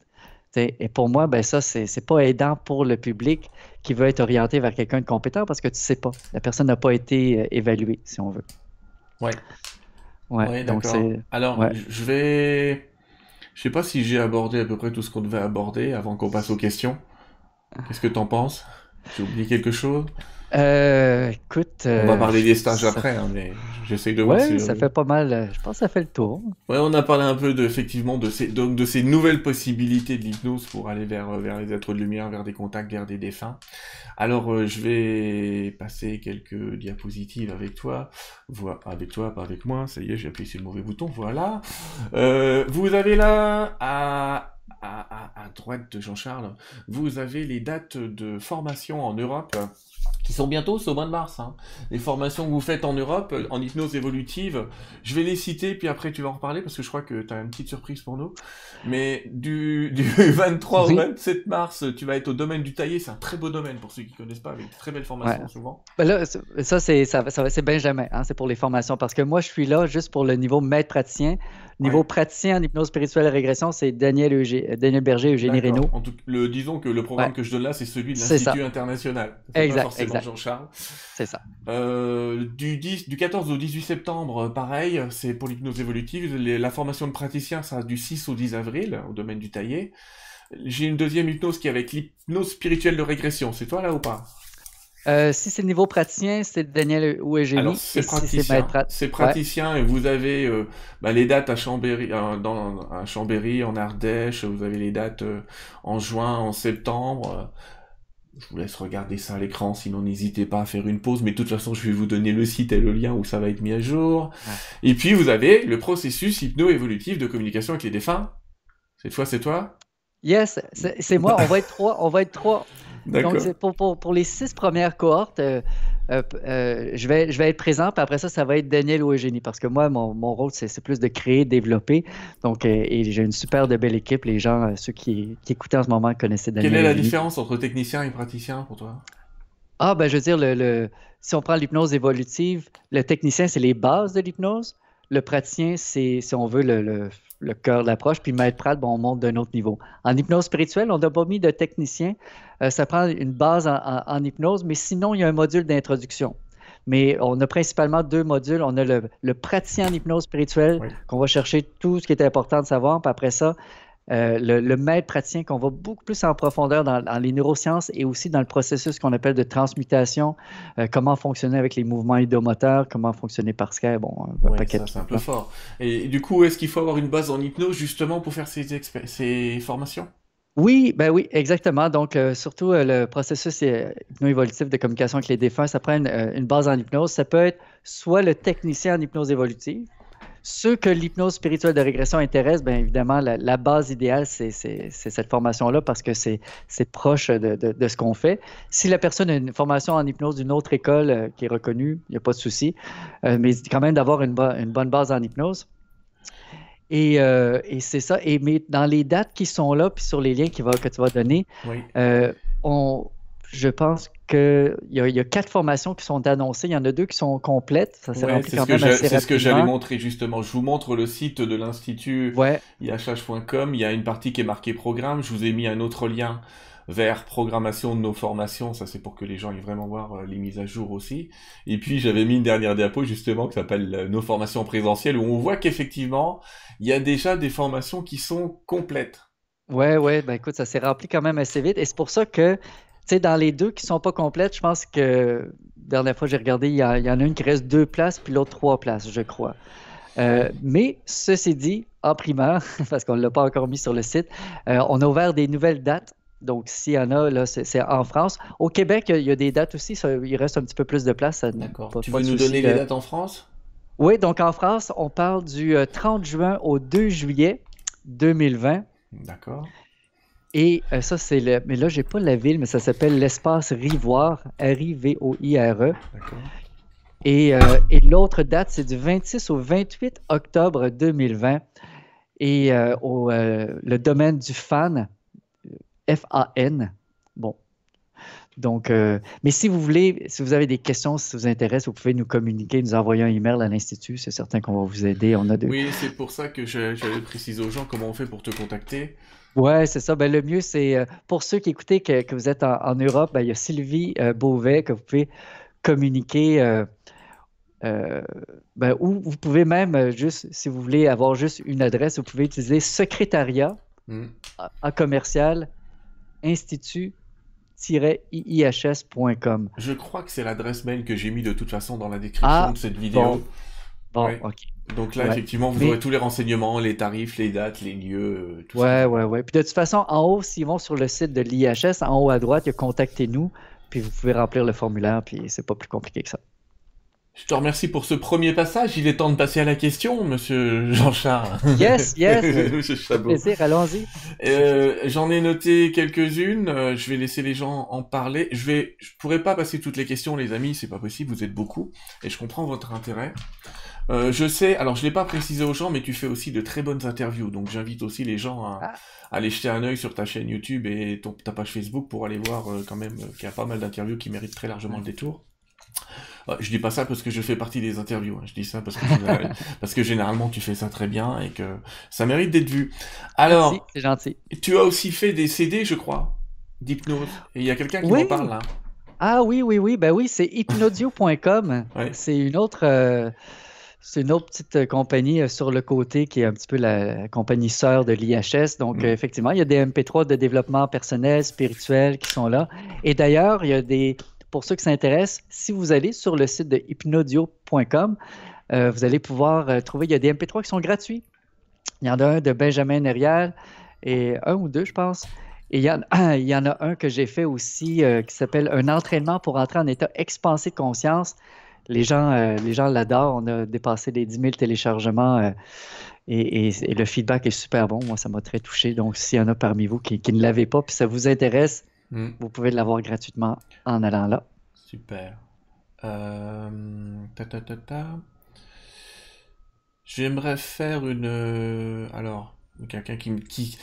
et pour moi, ben ça, c'est pas aidant pour le public qui veut être orienté vers quelqu'un de compétent parce que tu sais pas. La personne n'a pas été euh, évaluée, si on veut. Ouais. Ouais, donc c'est. Alors, je vais. Je sais pas si j'ai abordé à peu près tout ce qu'on devait aborder avant qu'on passe aux questions. Qu'est-ce que t'en penses? J'ai oublié quelque chose? Euh, écoute. on va parler des stages après, hein, mais j'essaie de voir ouais, ça fait pas mal. Euh, je pense que ça fait le tour. Ouais, on a parlé un peu de, effectivement de ces, donc, de ces nouvelles possibilités de l'hypnose pour aller vers, euh, vers les êtres de lumière, vers des contacts, vers des défunts. Alors, euh, je vais passer quelques diapositives avec toi. Voilà, avec toi, pas avec moi. Ça y est, j'ai appuyé sur le mauvais bouton. Voilà. vous avez là à à, droite de Jean-Charles, vous avez les dates de formation en Europe qui sont bientôt, c'est au mois de mars. Hein. Les formations que vous faites en Europe, en hypnose évolutive, je vais les citer, puis après tu vas en reparler, parce que je crois que tu as une petite surprise pour nous. Mais du, du [LAUGHS] 23 au 27 mars, tu vas être au domaine du taillé, c'est un très beau domaine pour ceux qui connaissent pas, avec très belles formations souvent. Ben là, ça, c'est ça, Benjamin, hein, c'est pour les formations, parce que moi, je suis là juste pour le niveau maître praticien. Niveau praticien en hypnose spirituelle et régression, c'est Daniel, Eugé... Daniel Berger, Eugénie Reynaud. En tout, le, disons que le programme que je donne là, c'est celui de l'Institut international. Exact, exact. Jean-Charles. C'est ça. Euh, du, 10, du 14 au 18 septembre, pareil, c'est pour l'hypnose évolutive. la formation de praticien sera du 6 au 10 avril, au domaine du taillé. J'ai une deuxième hypnose qui est avec l'hypnose spirituelle de régression. C'est toi là ou pas? Euh, si c'est le niveau praticien, c'est Daniel Alors, c'est praticien. c'est praticien et vous avez euh, bah, les dates à Chambéry, euh, dans, à Chambéry, en Ardèche, vous avez les dates en juin, en septembre. Je vous laisse regarder ça à l'écran, sinon n'hésitez pas à faire une pause, mais de toute façon je vais vous donner le site et le lien où ça va être mis à jour. Et puis vous avez le processus hypno-évolutif de communication avec les défunts. Cette fois c'est toi? Yes, c'est moi, on va être trois, on va être trois. Donc, pour, pour, pour, les six premières cohortes, euh, euh, euh, je, vais, je vais être présent, puis après ça, ça va être Daniel ou Eugénie, parce que moi, mon, mon rôle, c'est plus de créer, développer. Donc, et j'ai une super de belle équipe. Les gens, ceux qui, qui écoutaient en ce moment, connaissaient Daniel. Quelle est la différence entre technicien et praticien pour toi? Ah, ben, je veux dire, le, le si on prend l'hypnose évolutive, le technicien, c'est les bases de l'hypnose. Le praticien, c'est, si on veut, le, le, cœur de l'approche. Puis Maître Pratt, bon, on monte d'un autre niveau. En hypnose spirituelle, on n'a pas mis de technicien. Euh, ça prend une base en, hypnose, mais sinon, il y a un module d'introduction. Mais on a principalement deux modules. On a le, praticien en hypnose spirituelle, qu'on va chercher tout ce qui est important de savoir. Puis après ça, euh, le, maître praticien qu'on va beaucoup plus en profondeur dans, les neurosciences et aussi dans le processus qu'on appelle de transmutation, euh, comment fonctionner avec les mouvements idomoteurs, comment fonctionner par Skype, bon, un paquet ça, c'est un peu fort. Et du coup, est-ce qu'il faut avoir une base en hypnose justement pour faire ces, ces formations? Oui, ben oui, exactement. Donc, euh, surtout le processus hypno-évolutif de communication avec les défunts, ça prend une, une, base en hypnose. Ça peut être soit le technicien en hypnose évolutive, ceux que l'hypnose spirituelle de régression intéresse, bien évidemment, la, base idéale, c'est cette formation-là parce que c'est proche de, ce qu'on fait. Si la personne a une formation en hypnose d'une autre école euh, qui est reconnue, il n'y a pas de souci. Euh, mais quand même d'avoir une, bonne base en hypnose. Euh, et, c'est ça. Et mais dans les dates qui sont là, puis sur les liens que tu vas donner, on, je pense qu'il y, y, a quatre formations qui sont annoncées. Il y en a deux qui sont complètes. Ça s'est rempli quand même C'est ce que j'allais montrer justement. Je vous montre le site de l'Institut ouais. IHH.com. Il y a une partie qui est marquée programme. Je vous ai mis un autre lien vers programmation de nos formations. Ça, c'est pour que les gens aillent vraiment voir euh, les mises à jour aussi. Et puis, j'avais mis une dernière diapo justement qui s'appelle euh, nos formations présentielles où on voit qu'effectivement, il y a déjà des formations qui sont complètes. Ouais, ouais, ben écoute, ça s'est rempli quand même assez vite. Et c'est pour ça que sais, dans les deux qui sont pas complètes, je pense que dernière fois j'ai regardé, il y, en a une qui reste deux places, puis l'autre trois places, je crois. Euh, mais ceci dit, en primaire, [LAUGHS] parce qu'on ne l'a pas encore mis sur le site, euh, on a ouvert des nouvelles dates. Donc, s'il y en a, là, c'est en France. Au Québec, il y a des dates aussi. il reste un petit peu plus de place. D'accord. Tu veux nous donner les dates en France? Oui, donc en France, on parle du 30 euh, juin au 2 juillet 2020. D'accord. Et euh, ça, c'est le. Mais là, j'ai pas la ville, mais ça s'appelle l'espace Rivoire, R-I-V-O-I-R-E. Et, euh, et l'autre date, c'est du 26 au 28 octobre 2020. Et euh, au, le domaine du fan, F-A-N. Bon. Donc, mais si vous voulez, si vous avez des questions, si ça vous intéresse, vous pouvez nous communiquer, nous envoyer un email à l'Institut. C'est certain qu'on va vous aider. On a de... Oui, c'est pour ça que j'avais précisé aux gens comment on fait pour te contacter. Oui, c'est ça. Ben, le mieux, c'est euh, pour ceux qui écoutez que, vous êtes en, Europe, ben, il y a Sylvie euh, Beauvais que vous pouvez communiquer. Euh, ben, ou vous pouvez même juste, si vous voulez avoir juste une adresse, vous pouvez utiliser secrétariat hmm. à, commercial Je crois que c'est l'adresse mail que j'ai mis de toute façon dans la description ah, de cette vidéo. Bon, ok. Donc là, effectivement, vous aurez tous les renseignements, les tarifs, les dates, les lieux, euh, tout ouais, ça. Ouais, ouais, Puis de toute façon, en haut, s'ils vont sur le site de l'IHS, en haut à droite, il y a Contactez-nous, puis vous pouvez remplir le formulaire, puis c'est pas plus compliqué que ça. Je te remercie pour ce premier passage. Il est temps de passer à la question, monsieur Jean-Charles. Yes, yes. [LAUGHS] plaisir, allons-y. Euh, J'en ai noté quelques-unes. Euh, je vais laisser les gens en parler. Je vais, je pourrais pas passer toutes les questions, les amis. C'est pas possible. Vous êtes beaucoup. Et je comprends votre intérêt. Euh, je sais, alors je l'ai pas précisé aux gens, mais tu fais aussi de très bonnes interviews, donc j'invite aussi les gens à, ah. aller jeter un œil sur ta chaîne YouTube et ton, ta page Facebook pour aller voir euh, quand même qu'il y a pas mal d'interviews qui méritent très largement le détour. Euh, je dis pas ça parce que je fais partie des interviews, hein. je dis ça parce que, [LAUGHS] parce que généralement tu fais ça très bien et que ça mérite d'être vu. Alors, c'est gentil. Tu as aussi fait des CD, je crois, d'hypnose, et il y a quelqu'un qui m'en parle là. Ah oui, oui, oui, ben oui, c'est hypnodio.com. [LAUGHS] C'est une autre. C'est une autre petite euh, compagnie euh, sur le côté qui est un petit peu la compagnie sœur de l'IHS. Donc, mm. euh, effectivement, il y a des MP3 de développement personnel, spirituel qui sont là. Et d'ailleurs, il y a des, pour ceux qui s'intéressent, si vous allez sur le site de hypnodio.com, vous allez pouvoir trouver, il y a des MP3 qui sont gratuits. Il y en a un de Benjamin Nerial et un ou deux, je pense. Et il y, en, a [CLEARS THROAT] un que j'ai fait aussi qui s'appelle Un entraînement pour entrer en état expansé de conscience les gens, euh, l'adorent. On a dépassé les 10 000 téléchargements euh, et, le feedback est super bon. Moi, ça m'a très touché. Donc, s'il y en a parmi vous qui, ne l'avez pas, puis ça vous intéresse, hmm. vous pouvez l'avoir gratuitement en allant là. Super. Euh, J'aimerais faire une. Alors, quelqu'un qui, qui,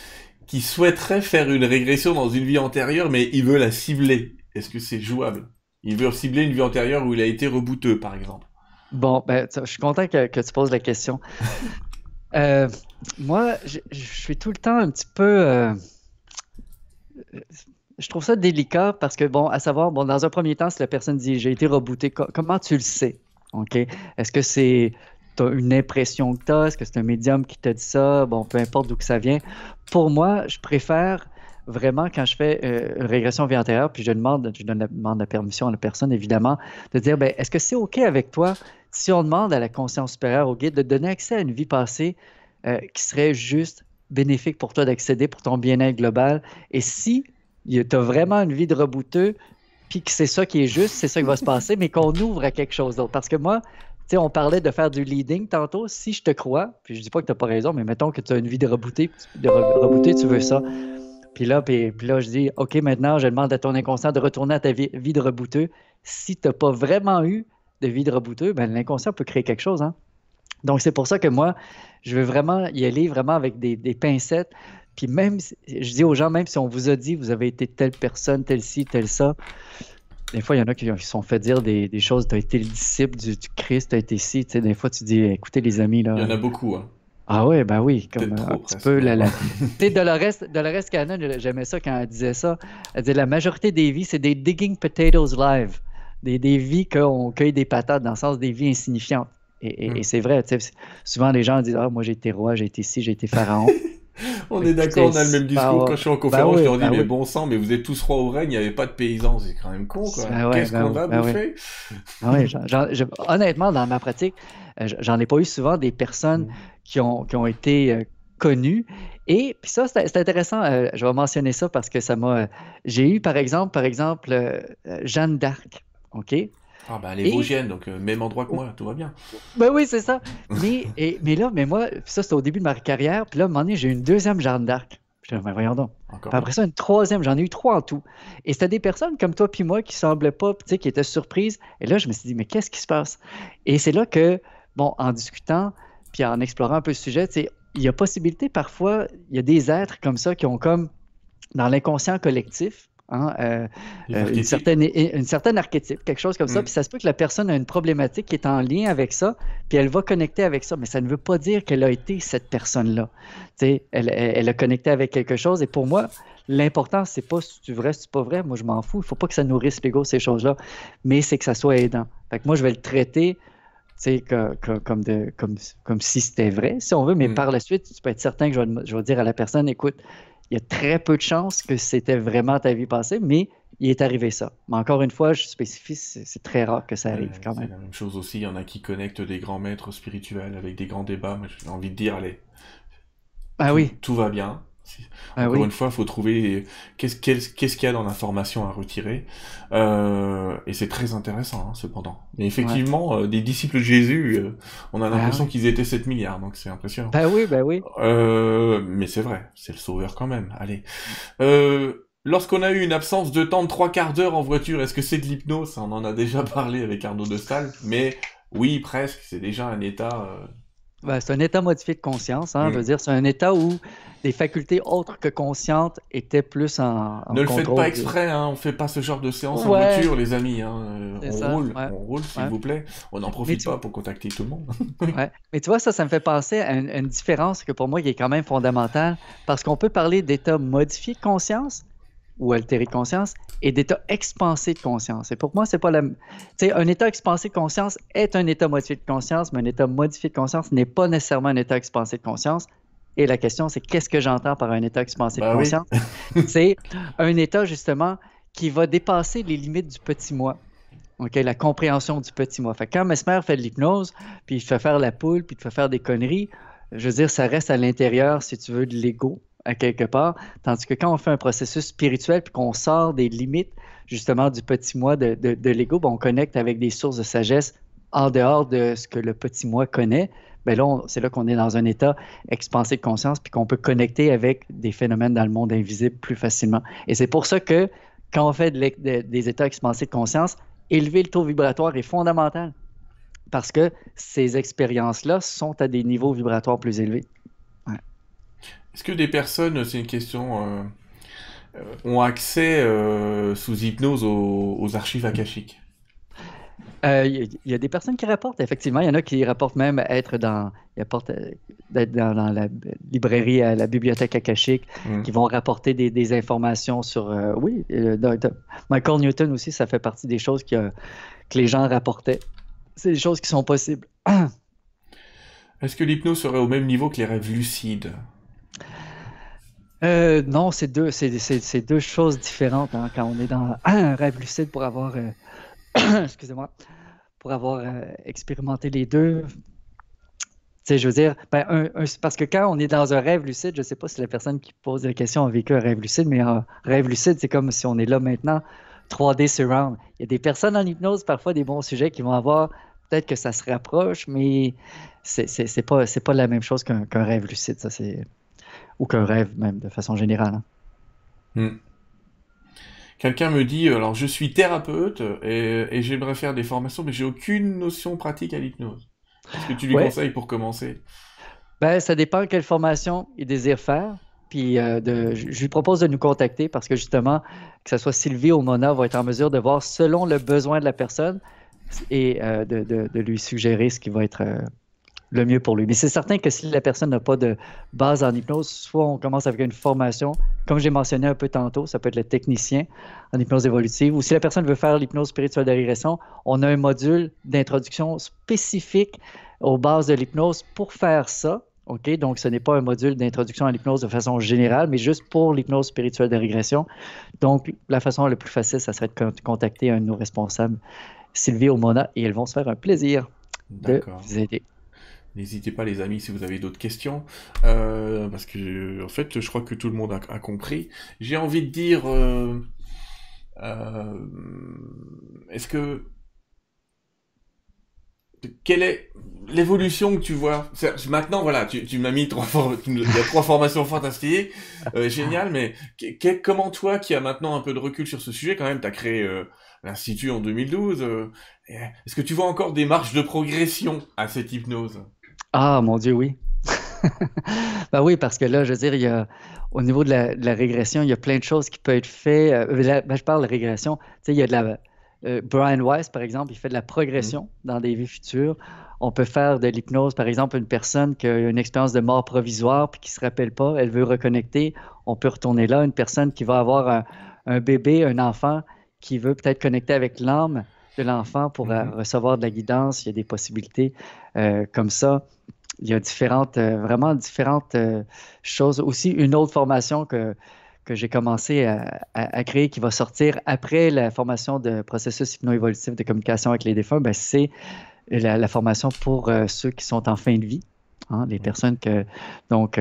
qui souhaiterait faire une régression dans une vie antérieure, mais il veut la cibler. Est-ce que c'est jouable? Il veut cibler une vie antérieure où il a été rebouteux, par exemple. Bon, ben, je suis content que, tu poses la question. [LAUGHS] Euh, moi, je, suis tout le temps un petit peu. Euh, je trouve ça délicat parce que, bon, à savoir, bon, dans un premier temps, si la personne dit j'ai été rebooté, comment tu le sais? OK? Est-ce que c'est une impression que tu as? Est-ce que c'est un médium qui t'a dit ça? Bon, peu importe d'où que ça vient. Pour moi, je préfère vraiment, quand je fais euh, une régression vie antérieure, puis je demande, je la, demande la permission à la personne, évidemment, de dire, ben, est-ce que c'est OK avec toi si on demande à la conscience supérieure, au guide, de donner accès à une vie passée euh, qui serait juste bénéfique pour toi d'accéder pour ton bien-être global? Et si tu as vraiment une vie de rebouteux, puis que c'est ça qui est juste, c'est ça qui va se passer, mais qu'on ouvre à quelque chose d'autre. Parce que moi, tu sais, on parlait de faire du leading tantôt. Si je te crois, puis je dis pas que tu n'as pas raison, mais mettons que tu as une vie de de rebooté, tu veux ça. Puis là, puis, là, je dis, OK, maintenant, je demande à ton inconscient de retourner à ta vie, de rebouteux. Si tu n'as pas vraiment eu de vie de rebouteux, ben, l'inconscient peut créer quelque chose. Hein? Donc, c'est pour ça que moi, je veux vraiment y aller vraiment avec des, pincettes. Puis même, je dis aux gens, même si on vous a dit, vous avez été telle personne, telle ci, telle ça, des fois, il y en a qui se sont fait dire des, choses. Tu as été le disciple du, Christ, tu as été ci. Tu sais, des fois, tu dis, écoutez, les amis. Là, il y en a beaucoup. Hein. Ah ouais, ben oui, comme un petit peu la, la... [LAUGHS] tu Dolores, Dolores Cannon, j'aimais ça quand elle disait ça. Elle disait la majorité des vies, c'est des digging potatoes live, des, des vies qu'on cueille des patates dans le sens des vies insignifiantes. Et, et, hmm. c'est vrai, souvent les gens disent ah moi j'ai été roi, j'ai été ci, j'ai été pharaon. [LAUGHS] [LAUGHS] on est d'accord, on a le même discours. Quand je suis en conférence, je leur dis, mais bon sang, mais vous êtes tous rois au règne, il n'y avait pas de paysans, c'est quand même con, quoi. Qu'est-ce qu'on va bouffer? honnêtement, dans ma pratique, euh, j'en ai pas eu souvent des personnes hmm qui ont, qui ont été euh, connus. Et puis ça, c'est intéressant. Euh, je vais mentionner ça parce que ça m'a. Euh, j'ai eu, par exemple, par exemple, Jeanne d'Arc. OK? Ah, ben, elle est vosgienne, donc même endroit que moi, tout va bien. Ben oui, c'est ça. Mais, et, mais là, mais moi, ça, c'était au début de ma carrière. Puis là, à un moment donné, j'ai eu une deuxième Jeanne d'Arc. Ben, voyons donc. après ça, une troisième, j'en ai eu trois en tout. Et c'était des personnes comme toi puis moi qui semblaient pas, tu sais, qui étaient surprises. Et là, je me suis dit, mais qu'est-ce qui se passe? Et c'est là que, bon, en discutant, puis en explorant un peu le sujet, il y a possibilité parfois, il y a des êtres comme ça qui ont comme dans l'inconscient collectif, hein, euh, euh, une, certaine, une certaine archétype, quelque chose comme ça. Mm. Puis ça se peut que la personne a une problématique qui est en lien avec ça, puis elle va connecter avec ça. Mais ça ne veut pas dire qu'elle a été cette personne-là. Elle, elle, elle, a connecté avec quelque chose. Et pour moi, l'important, c'est pas si tu es vrai, si tu pas vrai. Moi, je m'en fous. Il ne faut pas que ça nourrisse l'ego, ces choses-là. Mais c'est que ça soit aidant. Fait que moi, je vais le traiter que, comme, de, comme, comme si c'était vrai, si on veut, mais mm. par la suite, tu peux être certain que je vais, je vais, dire à la personne, écoute, il y a très peu de chances que c'était vraiment ta vie passée, mais il est arrivé ça. Mais encore une fois, je spécifie, c'est très rare que ça arrive quand même. C'est la même chose aussi, il y en a qui connectent des grands maîtres spirituels avec des grands débats, mais j'ai envie de dire, allez, ah, oui. tout va bien, ah Encore une fois, il faut trouver qu'est-ce qu'il y a dans l'information à retirer. Euh, et c'est très intéressant, hein, cependant. Mais effectivement, euh, des disciples de Jésus, euh, on a ah l'impression qu'ils étaient 7 milliards, donc c'est impressionnant. Bah oui, bah oui. mais c'est vrai, c'est le sauveur quand même. Allez. Lorsqu'on a eu une absence de temps de trois quarts d'heure en voiture, est-ce que c'est de l'hypnose? On en a déjà [LAUGHS] parlé avec Arnaud de Stahl, mais oui, presque, c'est déjà un état ben, c'est un état modifié de conscience. Hein, Je veux mm. dire, c'est un état où des facultés autres que conscientes étaient plus en, en ne le faites pas exprès, hein, on fait pas ce genre de séance en voiture, les amis. Hein. On, roule, on roule, s'il vous plaît. On n'en profite pas pour contacter tout le monde. [LAUGHS] Mais tu vois, ça, ça me fait penser à une, une, différence que pour moi qui est quand même fondamentale, parce qu'on peut parler d'état modifié de conscience, ou altéré de conscience et d'état expansé de conscience. Et pour moi, c'est pas la. Tu sais, un état expansé de conscience est un état modifié de conscience, mais un état modifié de conscience n'est pas nécessairement un état expansé de conscience. Et la question, c'est qu'est-ce que j'entends par un état expansé de ben conscience? [LAUGHS] c'est un état, justement, qui va dépasser les limites du petit moi. OK, la compréhension du petit moi. Fait quand Mesmer fait de l'hypnose, puis il te fait faire la poule, puis il te fait faire des conneries, je veux dire, ça reste à l'intérieur, si tu veux, de l'ego quelque part. Tandis que quand on fait un processus spirituel puis qu'on sort des limites justement du petit moi de, de, l'ego, ben, on connecte avec des sources de sagesse en dehors de ce que le petit moi connaît. Ben là, c'est là qu'on est dans un état expansé de conscience puis qu'on peut connecter avec des phénomènes dans le monde invisible plus facilement. Et c'est pour ça que quand on fait des états expansés de conscience, élever le taux vibratoire est fondamental parce que ces expériences-là sont à des niveaux vibratoires plus élevés. Est-ce que des personnes, c'est une question, euh, euh, ont accès euh, sous hypnose aux, archives akashiques? Euh, il y, a des personnes qui rapportent, effectivement. Il y en a qui rapportent même être dans, euh, d'être dans, la librairie, à la bibliothèque akashique, mm. qui vont rapporter des, informations sur. Euh, oui, Michael Newton aussi, ça fait partie des choses que les gens rapportaient. C'est des choses qui sont possibles. [CLEARS THROAT] Est-ce que l'hypnose serait au même niveau que les rêves lucides? Non, c'est deux, c'est, deux choses différentes hein, quand on est dans un rêve lucide pour avoir [CLEARS THROAT] excusez-moi, pour avoir euh, expérimenté les deux. Je veux dire, ben, parce que quand on est dans un rêve lucide, je ne sais pas si la personne qui pose la question a vécu un rêve lucide, mais un rêve lucide, c'est comme si on est là maintenant, 3D surround. Il y a des personnes en hypnose, parfois des bons sujets qui vont avoir, peut-être que ça se rapproche, mais c'est pas, pas la même chose qu'un rêve lucide, ça c'est ou qu'un rêve même de façon générale. Hein. Hmm. Quelqu'un me dit, alors je suis thérapeute et, j'aimerais faire des formations, mais j'ai aucune notion pratique à l'hypnose. Est-ce que tu lui conseilles pour commencer? Ben, Ça dépend quelle formation il désire faire. Puis euh, de, je lui propose de nous contacter parce que justement, que ce soit Sylvie ou Mona va être en mesure de voir selon le besoin de la personne et euh, de, de, lui suggérer ce qui va être euh, le mieux pour lui. Mais c'est certain que si la personne n'a pas de base en hypnose, soit on commence avec une formation, comme j'ai mentionné un peu tantôt, ça peut être le technicien en hypnose évolutive, ou si la personne veut faire l'hypnose spirituelle de régression, on a un module d'introduction spécifique aux bases de l'hypnose pour faire ça. OK? Donc, ce n'est pas un module d'introduction à l'hypnose de façon générale, mais juste pour l'hypnose spirituelle de régression. Donc, la façon la plus facile, ça serait de contacter un de nos responsables, Sylvie ou Mona, et elles vont se faire un plaisir de vous aider. N'hésitez pas les amis si vous avez d'autres questions, euh, parce que en fait je crois que tout le monde a, compris. J'ai envie de dire, euh, euh, est-ce que quelle est l'évolution que tu vois? Maintenant, voilà, tu, m'as mis trois, formations fantastiques, génial, mais comment toi, qui as maintenant un peu de recul sur ce sujet, quand même, tu as créé l'institut en 2012, est-ce que tu vois encore des marches de progression à cette hypnose? Ah, mon Dieu, oui. [LAUGHS] ben oui, parce que là, je veux dire, il y a, au niveau de la, régression, il y a plein de choses qui peuvent être faites. Euh, ben, je parle de régression. Tu sais, il y a de la. Euh, Brian Weiss, par exemple, il fait de la progression mm-hmm. dans des vies futures. On peut faire de l'hypnose, par exemple, une personne qui a une expérience de mort provisoire puis qui ne se rappelle pas, elle veut reconnecter, on peut retourner là. Une personne qui va avoir un, un bébé, un enfant qui veut peut-être connecter avec l'âme de l'enfant pour euh, mm-hmm. recevoir de la guidance, il y a des possibilités comme ça il y a différentes, euh, vraiment différentes euh, choses. Aussi, une autre formation que, que j'ai commencé à, créer qui va sortir après la formation de processus hypno-évolutif de communication avec les défunts, ben, c'est la, formation pour euh, ceux qui sont en fin de vie. Hein, les personnes que, donc,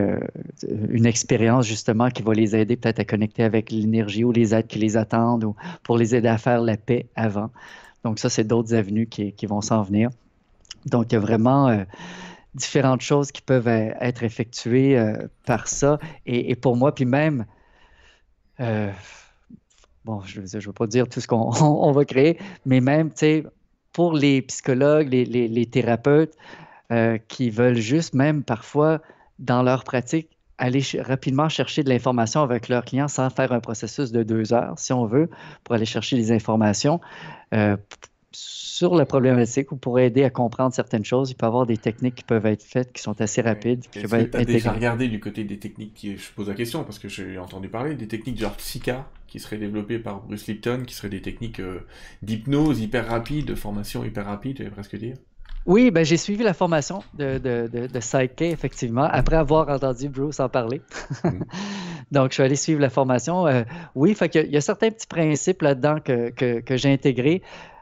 une expérience justement qui va les aider peut-être à connecter avec l'énergie ou les aides qui les attendent ou pour les aider à faire la paix avant. Donc, ça, c'est d'autres avenues qui, vont s'en venir. Donc, il y a vraiment différentes choses qui peuvent euh, être effectuées euh, par ça. Et, pour moi, puis même, euh, bon, je ne veux pas dire tout ce qu'on [LAUGHS] va créer, mais même, tu sais, pour les psychologues, les, thérapeutes qui veulent juste même parfois, dans leur pratique, aller rapidement chercher de l'information avec leurs clients sans faire un processus de deux heures, si on veut, pour aller chercher des informations sur la problématique ou pour aider à comprendre certaines choses. Il peut y avoir des techniques qui peuvent être faites qui sont assez rapides. Est-ce que tu as déjà regardé du côté des techniques qui... Je pose la question parce que j'ai entendu parler des techniques genre Psycha qui seraient développées par Bruce Lipton, qui seraient des techniques euh, d'hypnose hyper rapide, de formation hyper rapide, j'allais presque dire. Oui, ben, j'ai suivi la formation de, de, de, Psyche, effectivement, après avoir entendu Bruce en parler. Mm. [LAUGHS] Donc, je suis allé suivre la formation. Euh, oui, fait il y a certains petits principes là-dedans que, que, que j'ai intégrés.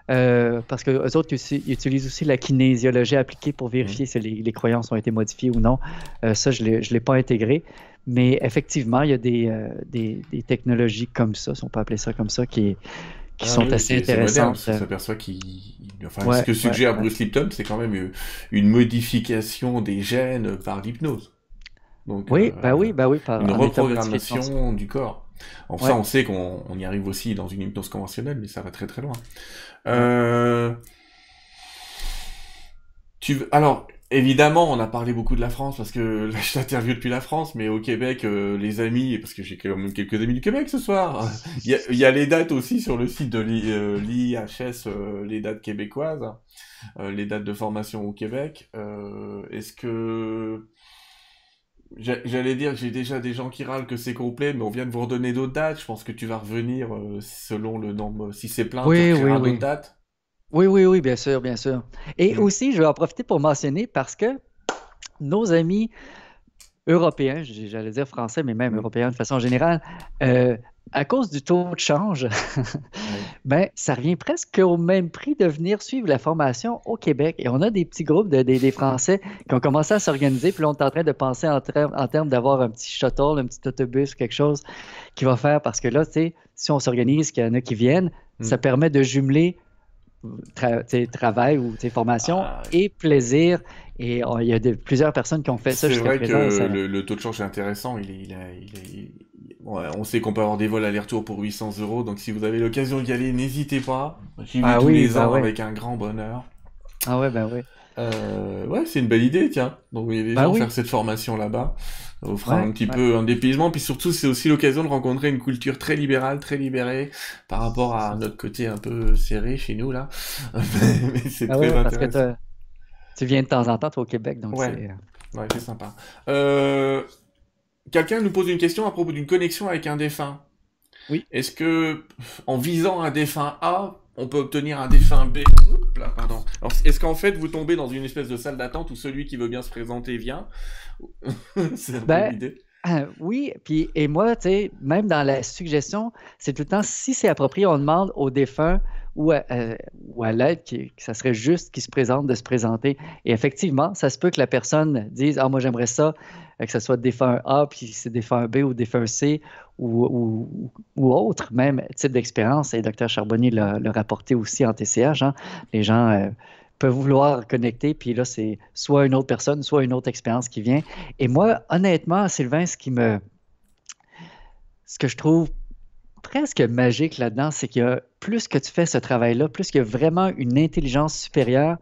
Euh, parce que les autres utilisent aussi la kinésiologie appliquée pour vérifier mm. si les, croyances ont été modifiées ou non. Euh, ça, je ne l'ai pas intégré. Mais effectivement, il y a des, des, technologies comme ça, si on peut appeler ça comme ça, qui, qui ah sont assez intéressantes. on s'aperçoit qu'il. Enfin, ce que suggère Bruce Lipton, c'est quand même une modification des gènes par l'hypnose. oui, bah oui, bah oui, par une reprogrammation du corps. Ça, on sait qu'on y arrive aussi dans une hypnose conventionnelle, mais ça va très très loin. Euh, tu alors, évidemment, on a parlé beaucoup de la France parce que là, [LAUGHS] je t'interview depuis la France, mais au Québec, euh, les amis, parce que j'ai quand même quelques amis du Québec ce soir, il y a, il y a les dates aussi sur le site de l'IHS, euh, les dates québécoises, les dates de formation au Québec. Est-ce que J'allais dire que j'ai déjà des gens qui râlent que c'est complet, mais on vient de vous redonner d'autres dates. Je pense que tu vas revenir selon le nombre. Si c'est plein, oui, tu oui, oui. d'autres dates. Oui, oui, oui, bien sûr, bien sûr. Et aussi, je vais en profiter pour mentionner parce que nos amis européens, j'allais dire français, mais même européens de façon générale, euh, à cause du taux de change, [LAUGHS] ben, ça revient presque au même prix de venir suivre la formation au Québec. Et on a des petits groupes de, des, Français qui ont commencé à s'organiser, puis là, on est en train de penser en, en termes d'avoir un petit shuttle, un petit autobus, quelque chose qui va faire, parce que là, tu sais, si on s'organise, qu'il y en a qui viennent, ça mm. permet de jumeler travail ou formation ah, et plaisir. Et il y a de, plusieurs personnes qui ont fait ça C'est vrai que le, taux de change est intéressant. Il est, il il on sait qu'on peut avoir des vols aller-retour pour 800 euros. Donc si vous avez l'occasion d'y aller, n'hésitez pas. J'y vais ah tous les bah ans avec un grand bonheur. Ah ouais, ben oui. Euh, ouais, c'est une belle idée, tiens. Donc, des bah gens faire cette formation là-bas. Ça vous fera un petit peu un dépaysement. Puis surtout, c'est aussi l'occasion de rencontrer une culture très libérale, très libérée par rapport à notre côté un peu serré chez nous, là. [LAUGHS] Mais c'est ah très intéressant. Parce que tu viens de temps en temps, toi, au Québec, donc ouais. c'est... Euh, ouais, c'est sympa. Euh... Quelqu'un nous pose une question à propos d'une connexion avec un défunt. Oui. Est-ce que, en visant un défunt A, on peut obtenir un défunt B. Là, pardon. Est-ce qu'en fait, vous tombez dans une espèce de salle d'attente où celui qui veut bien se présenter vient? [LAUGHS] C'est un ben, l'idée. Euh, oui, puis et moi, tu sais, même dans la suggestion, c'est tout le temps, si c'est approprié, on demande au défunt ou à, euh, ou à l'aide que ça serait juste qu'il se présente de se présenter. Et effectivement, ça se peut que la personne dise Ah, moi, j'aimerais ça, euh, que ce soit défunt A, puis c'est défunt B ou défunt C ou, ou, autre, même type d'expérience. Et docteur Charbonnier l'a rapporté aussi en TCH. Hein. Les gens euh, peuvent vouloir connecter, puis là, c'est soit une autre personne, soit une autre expérience qui vient. Et moi, honnêtement, Sylvain, ce qui me. Ce que je trouve presque magique là-dedans, c'est que plus que tu fais ce travail-là, plus qu'il y a vraiment une intelligence supérieure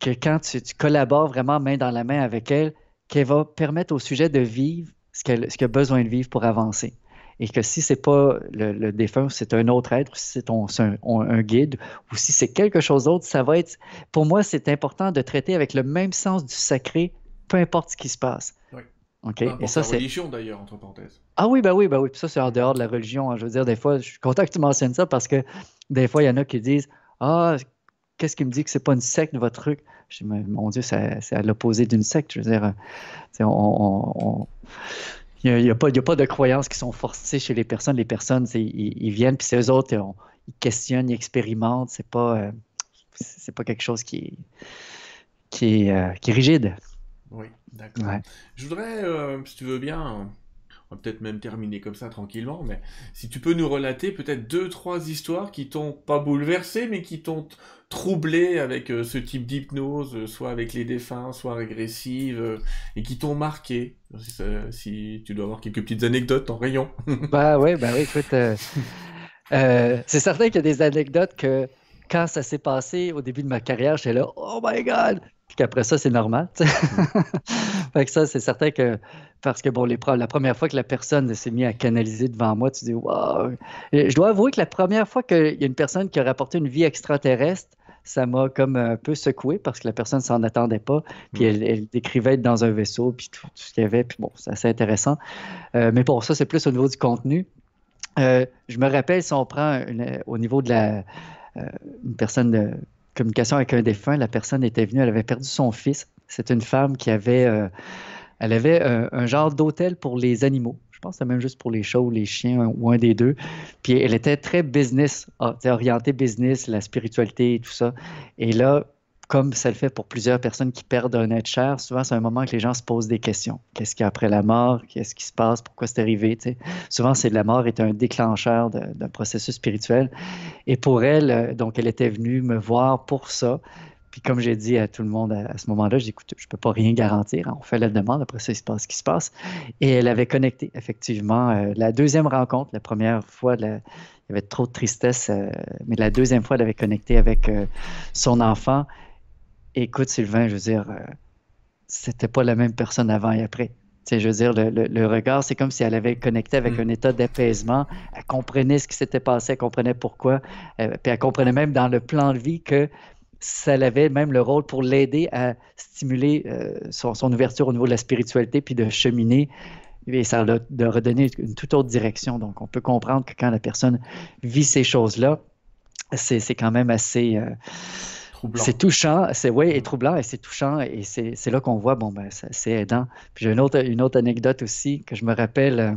que quand tu, collabores vraiment main dans la main avec elle, qu'elle va permettre au sujet de vivre ce qu'il a besoin de vivre pour avancer. Et que si c'est pas le, défunt, c'est un autre être, si c'est un, guide, ou si c'est quelque chose d'autre, ça va être. Pour moi, c'est important de traiter avec le même sens du sacré, peu importe ce qui se passe. Oui. OK? Et ça, c'est. religion, d'ailleurs, entre parenthèses. Ah oui, ben oui, ben oui. Puis ça, c'est en dehors de la religion. Hein. Je veux dire, des fois, je suis content que tu mentionnes ça parce que des fois, il y en a qui disent Ah, qu'est-ce qui me dit que c'est pas une secte, votre truc? Je dis, mon Dieu, c'est à l'opposé d'une secte. Je veux dire, euh, on, il n'y a, pas de croyances qui sont forcées chez les personnes. Les personnes, ils, viennent, puis c'est eux autres, ils questionnent, ils expérimentent. C'est pas, euh, c'est pas quelque chose qui qui est, euh, qui est rigide. Oui, d'accord. Je voudrais, euh, si tu veux bien, on va peut-être même terminer comme ça tranquillement, mais si tu peux nous relater peut-être deux, trois histoires qui t'ont pas bouleversé, mais qui t'ont troublé avec euh, ce type d'hypnose, euh, soit avec les défunts, soit régressive, et qui t'ont marqué. Si, tu dois avoir quelques petites anecdotes en rayon. [LAUGHS] bah ouais, bah oui, écoute, c'est certain qu'il y a des anecdotes que quand ça s'est passé au début de ma carrière, j'étais là, oh my god, puis qu'après ça, c'est normal. Mm. [LAUGHS] fait que ça, c'est certain que parce que bon, les, la première fois que la personne s'est mise à canaliser devant moi, tu dis Wow! je dois avouer que la première fois qu'il y a une personne qui a rapporté une vie extraterrestre, ça m'a comme un peu secoué parce que la personne s'en attendait pas. Puis mm. elle, décrivait être dans un vaisseau, puis tout, ce qu'il y avait. Puis bon, c'est assez intéressant. Euh, mais pour ça, c'est plus au niveau du contenu. Euh, je me rappelle, si on prend au niveau de la euh, une personne de communication avec un défunt, la personne était venue, elle avait perdu son fils. C'est une femme qui avait, euh, elle avait un, genre d'hôtel pour les animaux. Je pense que c'est même juste pour les chats ou les chiens ou un des deux. Puis elle était très business, ah, orientée business, la spiritualité et tout ça. Et là, comme ça le fait pour plusieurs personnes qui perdent un être cher, souvent c'est un moment que les gens se posent des questions. Qu'est-ce qu'il y a après la mort? Qu'est-ce qui se passe? Pourquoi c'est arrivé? Souvent, c'est la mort est un déclencheur d'un processus spirituel. Et pour elle, euh, donc, elle était venue me voir pour ça. Puis comme j'ai dit à tout le monde à, ce moment-là, je dis, écoute, je ne peux pas rien garantir. On fait la demande, après ça, il se passe ce qui se passe. Et elle avait connecté, effectivement. Euh, la deuxième rencontre, la première fois, il y avait trop de tristesse, euh, mais la deuxième fois, elle avait connecté avec son enfant. Écoute, Sylvain, je veux dire, euh, c'était pas la même personne avant et après. sais, je veux dire, le, regard, c'est comme si elle avait connecté avec mm. un état d'apaisement. Elle comprenait ce qui s'était passé, elle comprenait pourquoi. Euh, puis elle comprenait même dans le plan de vie que ça avait même le rôle pour l'aider à stimuler euh, son, son, ouverture au niveau de la spiritualité, puis de cheminer. Et ça a de redonner une toute autre direction. Donc, on peut comprendre que quand la personne vit ces choses-là, c'est quand même assez. Euh, c'est touchant, c'est oui, et troublant, et c'est touchant, et c'est là qu'on voit, bon, ben, c'est aidant. Puis j'ai une autre, anecdote aussi que je me rappelle. Euh,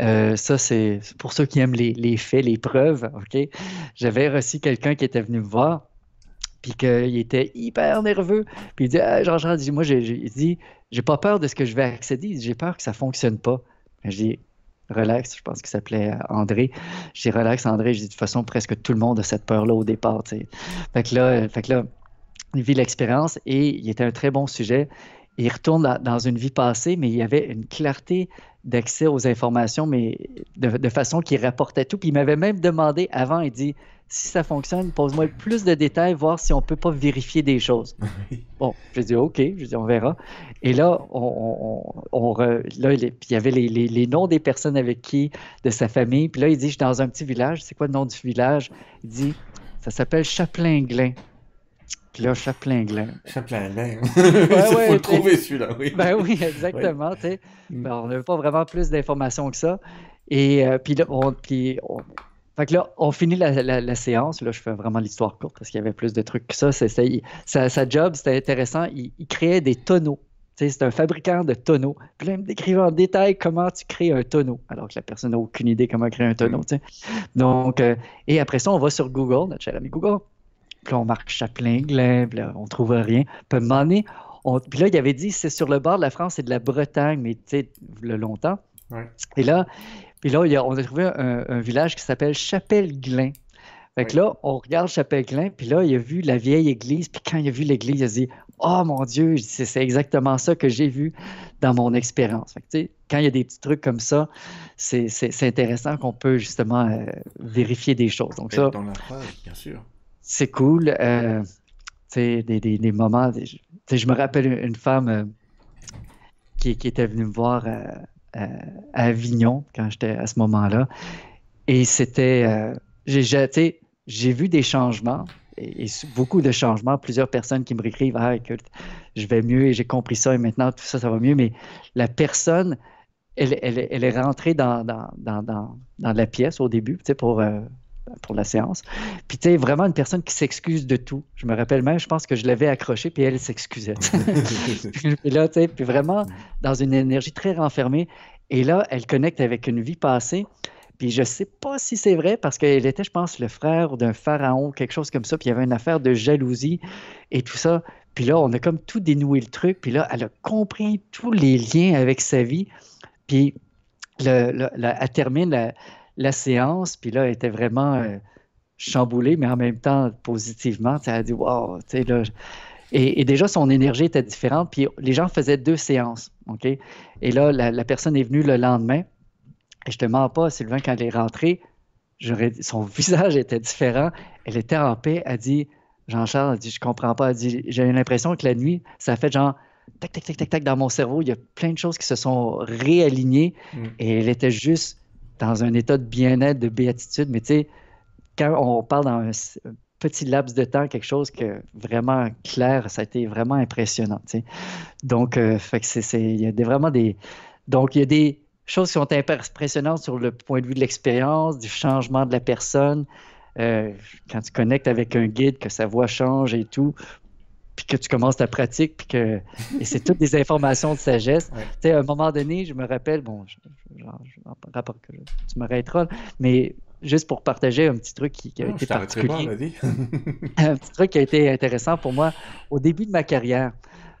euh, ça, c'est pour ceux qui aiment les, faits, les preuves, OK? J'avais reçu quelqu'un qui était venu me voir, puis qu'il était hyper nerveux. Puis il dit ah, Jean-Jean, moi, j'ai dit, j'ai pas peur de ce que je vais accéder, j'ai peur que ça fonctionne pas. Je dis relax, je pense qu'il s'appelait euh, André. Dis relax, André. Je dis de toute façon, presque tout le monde a cette peur-là au départ. Fait que là, euh, fait que là, il vit l'expérience et il était un très bon sujet. Il retourne dans une vie passée, mais il y avait une clarté d'accès aux informations, mais de, façon qu'il rapportait tout. Puis il m'avait même demandé avant, il dit si ça fonctionne, pose-moi plus de détails, voir si on peut pas vérifier des choses. [LAUGHS] bon, je dis OK, je dis on verra. Et là, on, là il y avait les, noms des personnes avec qui, de sa famille. Puis là, il dit je suis dans un petit village. C'est quoi le nom du village Il dit ça s'appelle Chaplain-Glin. Là, Chaplain-Glin. Chaplain-Glin. [LAUGHS] Il faut le trouver celui-là, oui. Ben oui, exactement. Mm. Ben, on n'avait pas vraiment plus d'informations que ça. Et euh, puis là, on, puis fait que là, on finit la, séance. Là, je fais vraiment l'histoire courte parce qu'il y avait plus de trucs que ça. C'est, sa, job, c'était intéressant. Il, créait des tonneaux. C'est un fabricant de tonneaux. Puis là, il me décrivait en détail comment tu crées un tonneau, alors que la personne n'a aucune idée comment créer un tonneau. Mm. Donc, euh, et après ça, on va sur Google, notre cher ami Google. Puis là, on marque Chaplin, Glimp, là, on trouve rien. Puis à un moment donné, puis là, il avait dit c'est sur le bord de la France et de la Bretagne, mais tu sais, le longtemps. Et là, puis là, on a trouvé un, village qui s'appelle Chapelle-Glin. Fait que là, on regarde Chapelle-Glin, puis là, il a vu la vieille église, puis quand il a vu l'église, il a dit Oh mon Dieu, c'est exactement ça que j'ai vu dans mon expérience. quand il y a des petits trucs comme ça, c'est intéressant qu'on peut justement euh, vérifier des choses. Donc, ça, dans la bien sûr. C'est cool. Euh, des, des, des, moments. je me rappelle une femme euh, qui, était venue me voir à Avignon quand j'étais à ce moment-là. Et c'était. Euh, j'ai, j'ai vu des changements, et, beaucoup de changements. Plusieurs personnes qui me réécrivent Ah, écoute, je vais mieux et j'ai compris ça et maintenant tout ça, ça va mieux. Mais la personne, elle, elle, est rentrée dans, la pièce au début, pour. Pour la séance. Puis, tu sais, vraiment une personne qui s'excuse de tout. Je me rappelle même, je pense que je l'avais accroché, puis elle s'excusait. [LAUGHS] puis là, tu sais, puis vraiment dans une énergie très renfermée. Et là, elle connecte avec une vie passée. Puis je ne sais pas si c'est vrai parce qu'elle était, je pense, le frère d'un pharaon, quelque chose comme ça. Puis il y avait une affaire de jalousie et tout ça. Puis là, on a comme tout dénoué le truc. Puis là, elle a compris tous les liens avec sa vie. Puis le, elle termine la, séance. Puis là, elle était vraiment euh, chamboulée, mais en même temps positivement. Elle a dit Wow, tu sais, là. Et, déjà, son énergie était différente. Puis les gens faisaient deux séances. OK? Et là, la, personne est venue le lendemain. Et je te mens pas, Sylvain, quand elle est rentrée, son [LAUGHS] visage était différent. Elle était en paix. Elle dit Jean-Charles, elle dit Je comprends pas. Elle dit J'ai l'impression que la nuit, ça fait genre tac, tac, tac, tac, tac dans mon cerveau. Il y a plein de choses qui se sont réalignées. Mm. Et elle était juste dans un état de bien-être, de béatitude. Mais tu sais, quand on parle dans un, petit laps de temps, quelque chose que vraiment clair, ça a été vraiment impressionnant. Donc, euh, fait que c'est, il y a des, vraiment des. Donc, il y a des choses qui sont impressionnantes sur le point de vue de l'expérience, du changement de la personne. Euh, quand tu connectes avec un guide, que sa voix change et tout, puis que tu commences ta pratique, puis que et c'est toutes des informations de sagesse. Tu sais, à un moment donné, je me rappelle, bon, je, je, je, tu m'arrêteras, mais juste pour partager un petit truc qui, a été particulier. [LAUGHS] un petit truc qui a été intéressant pour moi au début de ma carrière.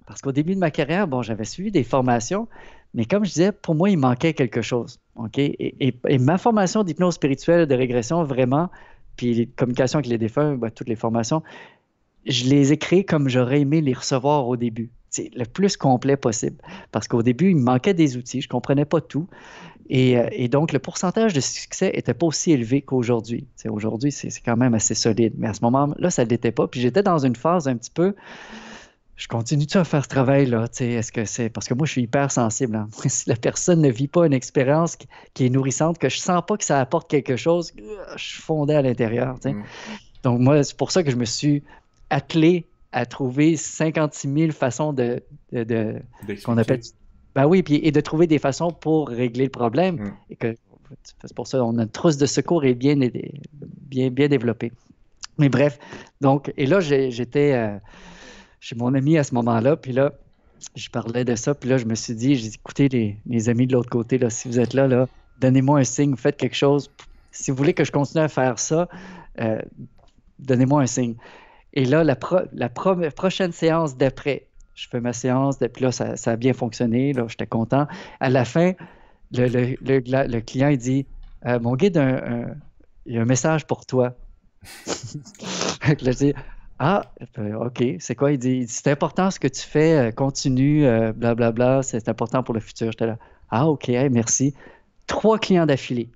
Parce qu'au début de ma carrière, bon, j'avais suivi des formations, mais comme je disais, pour moi, il manquait quelque chose. OK? Et, ma formation d'hypnose spirituelle, de régression, vraiment, puis les communications avec les défunts, ben, toutes les formations, je les ai créées comme j'aurais aimé les recevoir au début. C'est le plus complet possible. Parce qu'au début, il me manquait des outils, je ne comprenais pas tout. Euh, et, donc, le pourcentage de succès n'était pas aussi élevé qu'aujourd'hui. Aujourd'hui, c'est quand même assez solide. Mais à ce moment-là, ça ne l'était pas. Puis j'étais dans une phase un petit peu je continue-tu à faire ce travail-là? Est-ce que c'est. Parce que moi, je suis hyper sensible. Hein. [LAUGHS] Si la personne ne vit pas une expérience qui, est nourrissante, que je sens pas que ça apporte quelque chose, je suis fondé à l'intérieur. Mm. Donc, moi, c'est pour ça que je me suis attelé à trouver 56 000 façons de. de, qu'on appelle. Ben oui, puis, et de trouver des façons pour régler le problème. Mm. Et que c'est pour ça qu'on a une trousse de secours est bien, bien, bien développée. Mais bref, donc, et là, j'étais. Euh, chez mon ami à ce moment-là. Puis là, je parlais de ça. Puis là, je me suis dit, j'ai dit, écoutez, les, amis de l'autre côté, là, si vous êtes là, là donnez-moi un signe, faites quelque chose. Si vous voulez que je continue à faire ça, euh, donnez-moi un signe. Et là, la, la prochaine séance d'après, je fais ma séance, puis là, ça, a bien fonctionné, là, j'étais content. À la fin, le, le, client, il dit, euh, mon guide, il y a un message pour toi. [LAUGHS] là, je dis, ah, euh, OK, c'est quoi? Il dit, c'est important ce que tu fais, euh, continue, blablabla, bla, bla, c'est important pour le futur. J'étais là, ah, OK, merci. Trois clients d'affilée,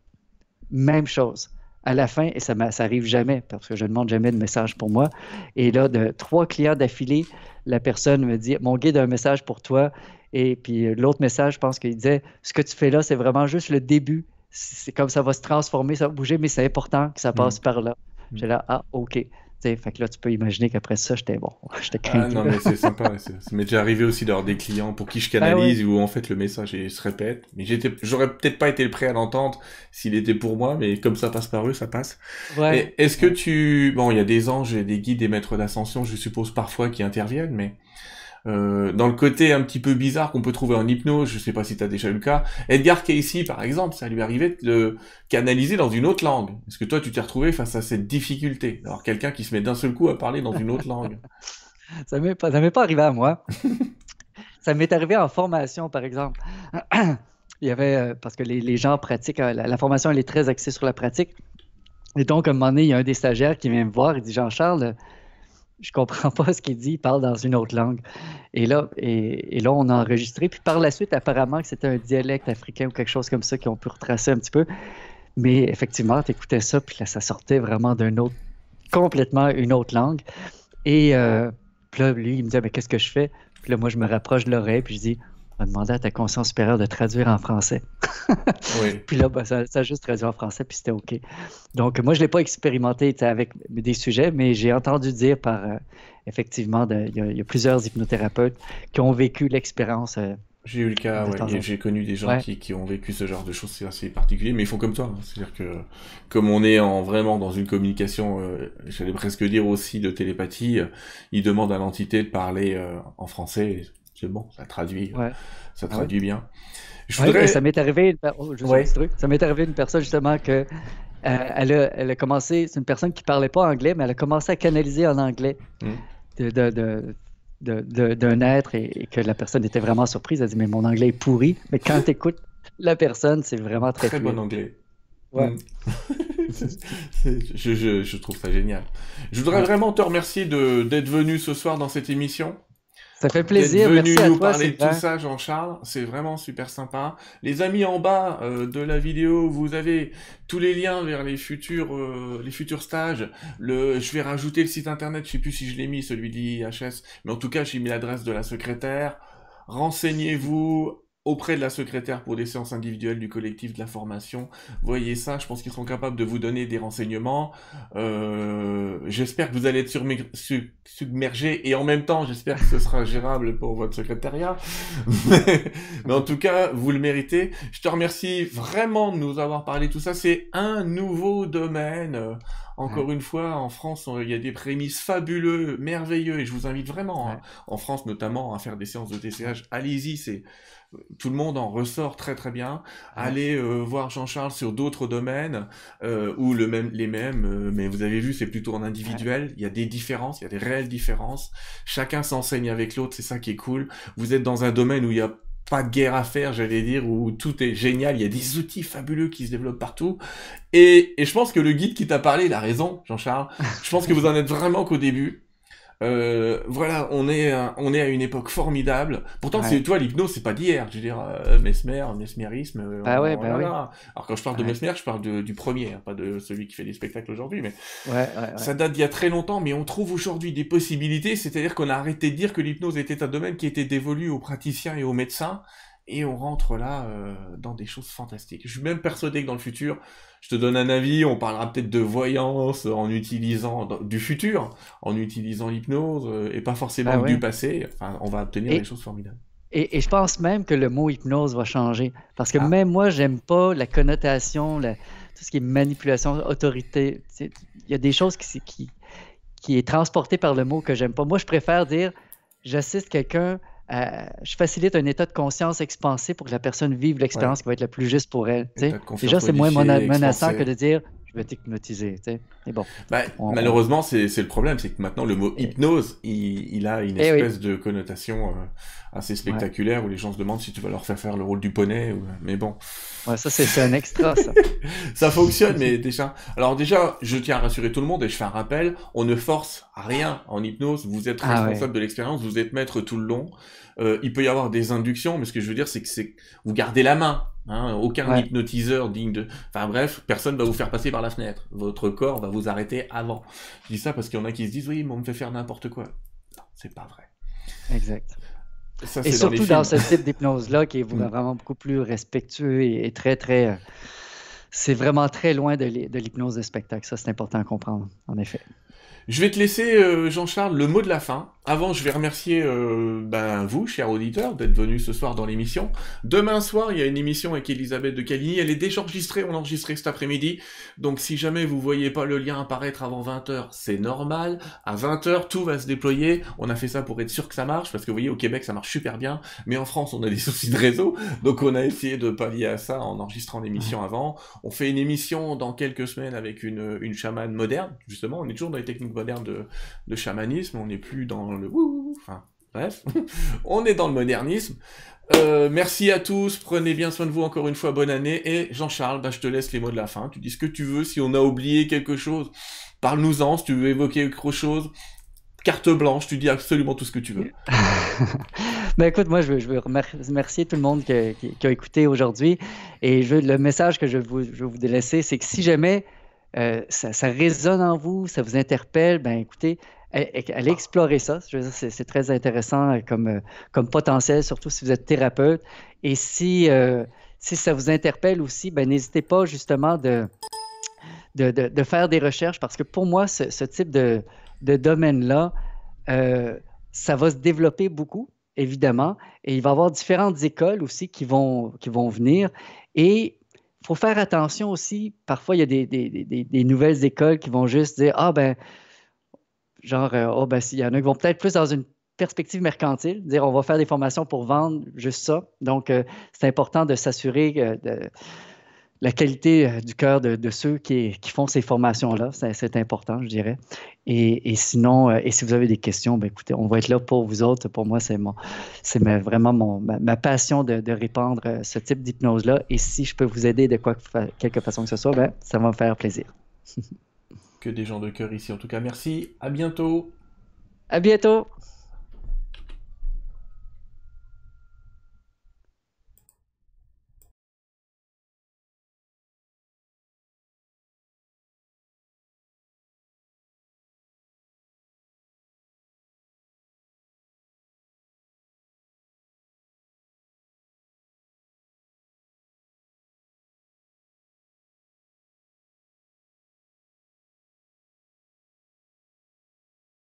même chose. À la fin, et ça, ça arrive jamais, parce que je ne demande jamais de message pour moi. Et là, de trois clients d'affilée, la personne me dit, mon guide a un message pour toi. Et puis l'autre message, je pense qu'il disait, ce que tu fais là, c'est vraiment juste le début. C'est comme ça va se transformer, ça va bouger, mais c'est important que ça passe mm. par là. Mm. J'étais là, ah, OK fait que là, tu peux imaginer qu'après ça, j'étais bon. [LAUGHS] J'étais Ah non, mais c'est sympa. Ça m'est déjà arrivé aussi d'avoir des clients pour qui je ben canalise où en fait le message se répète. Mais j'étais, j'aurais peut-être pas été prêt à l'entendre s'il était pour moi, mais comme ça passe par eux, ça passe. Ouais. Est-ce que tu, bon, il y a des anges et des guides, des maîtres d'ascension, je suppose parfois qui interviennent, mais euh, dans le côté un petit peu bizarre qu'on peut trouver en hypnose, je sais pas si tu as déjà eu le cas, Edgar Casey par exemple, ça lui arrivait de canaliser dans une autre langue. Est-ce que toi tu t'es retrouvé face à cette difficulté? Alors quelqu'un qui se met d'un seul coup à parler dans une autre langue. [LAUGHS] ça m'est pas, m'est pas arrivé à moi. [LAUGHS] ça m'est arrivé en formation par exemple. [CLEARS THROAT] Il y avait, euh, parce que les, gens pratiquent, euh, la, formation elle est très axée sur la pratique. Et donc, à un moment donné, il y a un des stagiaires qui vient me voir, il dit Jean-Charles, je comprends pas [LAUGHS] ce qu'il dit, il parle dans une autre langue. Et là, et, là, on a enregistré. Puis par la suite, apparemment c'était un dialecte africain ou quelque chose comme ça qu'on peut retracer un petit peu. Mais effectivement, tu écoutais ça, puis là, ça sortait vraiment d'un autre, complètement une autre langue. Et euh, puis là, lui, il me dit, mais qu'est-ce que je fais? Puis là, moi, je me rapproche de l'oreille, puis je dis, va demander à ta conscience supérieure de traduire en français. [LAUGHS] Puis là, ben, ça, a juste traduit en français, puis c'était OK. Donc, moi, je ne l'ai pas expérimenté avec des sujets, mais j'ai entendu dire par, euh, effectivement, il y, a plusieurs hypnothérapeutes qui ont vécu l'expérience. Euh, j'ai eu le cas, ouais, j'ai connu des gens qui, ont vécu ce genre de choses, c'est assez particulier, mais ils font comme toi. Hein. C'est-à-dire que, comme on est en, vraiment dans une communication, euh, j'allais presque dire aussi de télépathie, ils demandent à l'entité de parler en français, c'est bon, ça traduit, ça traduit bien. Je voudrais... ça m'est arrivé, oh, ça m'est arrivé une personne justement que euh, elle, a, elle, a, commencé, c'est une personne qui parlait pas anglais, mais elle a commencé à canaliser en anglais hmm. de, de, d'un être et, que la personne était vraiment surprise. Elle dit mais mon anglais est pourri. Mais quand tu écoutes la personne, c'est vraiment très très bon anglais. Ouais. Hmm. [LAUGHS] je, je, je, trouve ça génial. Je voudrais vraiment te remercier d'être venu ce soir dans cette émission. Ça fait plaisir. Venu Merci nous parler de tout ça, Jean-Charles. C'est vraiment super sympa. Les amis, en bas euh, de la vidéo, vous avez tous les liens vers les futurs, euh, les futurs stages. Le, je vais rajouter le site internet. Je sais plus si je l'ai mis, celui d'IHS, mais en tout cas, j'ai mis l'adresse de la secrétaire. Renseignez-vous, auprès de la secrétaire pour des séances individuelles du collectif de la formation. Voyez ça, je pense qu'ils seront capables de vous donner des renseignements. Euh, j'espère que vous allez être submergé et en même temps, j'espère que ce sera gérable pour votre secrétariat. [LAUGHS] Mais en tout cas, vous le méritez. Je te remercie vraiment de nous avoir parlé tout ça. C'est un nouveau domaine. Encore une fois, en France, il y a des prémices fabuleux, merveilleux, et je vous invite vraiment, hein, en France notamment, à faire des séances de TCH. Allez-y, c'est tout le monde en ressort très très bien. Allez euh, voir Jean-Charles sur d'autres domaines euh, ou le même, les mêmes, euh, mais vous avez vu, c'est plutôt en individuel. Il y a des différences, il y a des réelles différences. Chacun s'enseigne avec l'autre, c'est ça qui est cool. Vous êtes dans un domaine où il y a pas de guerre à faire, j'allais dire, où tout est génial, il y a des outils fabuleux qui se développent partout. Et, et je pense que le guide qui t'a parlé, il a raison, Jean-Charles. Je pense que vous en êtes vraiment qu'au début. Euh, voilà, on est, à, on est à une époque formidable. Pourtant, Ouais. c'est toi, l'hypnose, c'est pas d'hier. Je veux dire, euh, mesmer, mesmérisme. euh, Bah ouais, bah ouais. Alors quand je parle de mesmer, je parle de- du premier, hein, pas de celui qui fait des spectacles aujourd'hui. Mais Ouais, ouais, ouais. ça date d'il y a très longtemps, mais on trouve aujourd'hui des possibilités. C'est-à-dire qu'on a arrêté de dire que l'hypnose était un domaine qui était dévolu aux praticiens et aux médecins. Et on rentre là euh, dans des choses fantastiques. Je suis même persuadé que dans le futur, je te donne un avis, on parlera peut-être de voyance en utilisant du futur, en utilisant l'hypnose euh, et pas forcément Ah ouais. du passé. Enfin, on va obtenir Et- des choses formidables. Et, et je pense même que le mot hypnose va changer. Parce que Ah. même moi, j'aime pas la connotation, la- tout ce qui est manipulation, autorité. Il y a des choses qui, qui, qui est transporté par le mot que j'aime pas. Moi, je préfère dire j'assiste quelqu'un, à- je facilite un état de conscience expansé pour que la personne vive l'expérience qui va être la plus juste pour elle. Déjà, c'est moins menaçant que de dire je vais t'hypnotiser. Mais bon. Bah, On- malheureusement, c'est le problème, c'est que maintenant le mot hypnose, il, il a une Eh oui. espèce de connotation euh, assez spectaculaire où les gens se demandent si tu vas leur faire faire le rôle du poney. Ou... Mais bon, Ouais, ça, c'est un extra, ça. [LAUGHS] ça fonctionne, mais déjà. Alors déjà, je tiens à rassurer tout le monde et je fais un rappel on ne force à rien en hypnose. Vous êtes Ah responsable de l'expérience, vous êtes maître tout le long. Euh, il peut y avoir des inductions, mais ce que je veux dire, c'est que c'est vous gardez la main. Hein, aucun Ouais. hypnotiseur digne de. Enfin bref, personne va vous faire passer par la fenêtre. Votre corps va vous arrêter avant. Je dis ça parce qu'il y en a qui se disent oui, mais on me fait faire n'importe quoi. Non, c'est pas vrai. Exact. Ça, Et dans surtout dans, ce type d'hypnose-là, qui est [LAUGHS] Mm. vraiment beaucoup plus respectueux et, et très, très. euh, c'est vraiment très loin de l'hypnose de spectacle. Ça, c'est important à comprendre, en effet. Je vais te laisser, euh, Jean-Charles, le mot de la fin. Avant, je vais remercier euh, ben, vous, chers auditeurs, d'être venus ce soir dans l'émission. Demain soir, il y a une émission avec Elisabeth de Caligny. Elle est déjà enregistrée, on l'a enregistrée cet après-midi. Donc si jamais vous voyez pas le lien apparaître avant 20h, c'est normal. À 20h, tout va se déployer. On a fait ça pour être sûr que ça marche, parce que vous voyez, au Québec, ça marche super bien. Mais en France, on a des [LAUGHS] soucis de réseau. Donc on a essayé de pallier à ça en enregistrant l'émission avant. On fait une émission dans quelques semaines avec une, une chamane moderne, justement. On est toujours dans les techniques modernes de, de chamanisme. On n'est plus dans le enfin, bref. [LAUGHS] on est dans le modernisme. Euh, merci à tous, prenez bien soin de vous encore une fois, bonne année. Et Jean-Charles, bah, je te laisse les mots de la fin. Tu dis ce que tu veux, si on a oublié quelque chose, parle-nous-en, si tu veux évoquer autre chose. Carte blanche, tu dis absolument tout ce que tu veux. [LAUGHS] Ben écoute, moi, je veux, je veux remer- remercier tout le monde qui, a écouté aujourd'hui. Et je le message que je vous, je veux vous laisser, c'est que si jamais euh, ça, résonne en vous, ça vous interpelle, ben écoutez, allez explorer ça. Je veux dire, c'est très intéressant euh, comme, euh, comme potentiel, surtout si vous êtes thérapeute. Et si, si ça vous interpelle aussi, ben n'hésitez pas justement de, de, de- faire des recherches parce que pour moi, ce, type de, de domaine-là, ça va se développer beaucoup, évidemment, et il va y avoir différentes écoles aussi qui vont, qui vont venir. Et faut faire attention aussi, parfois il y a des, nouvelles écoles qui vont juste dire, ah ben, genre, euh, oh, ben, il y en a qui vont peut-être plus dans une perspective mercantile, dire on va faire des formations pour vendre juste ça. Donc, euh, c'est important de s'assurer euh, de la qualité euh, du cœur de, de ceux qui, qui font ces formations-là. C'est important, je dirais. Et, et sinon, euh, et si vous avez des questions, ben écoutez, on va être là pour vous autres. Pour moi, c'est mon, c'est ma- vraiment mon, ma, ma passion de, de répandre euh, ce type d'hypnose-là. Et si je peux vous aider de quoi, quelque façon que ce soit, ben, ça va me faire plaisir. [LAUGHS] Que des gens de cœur ici. En tout cas, merci. À bientôt. À bientôt!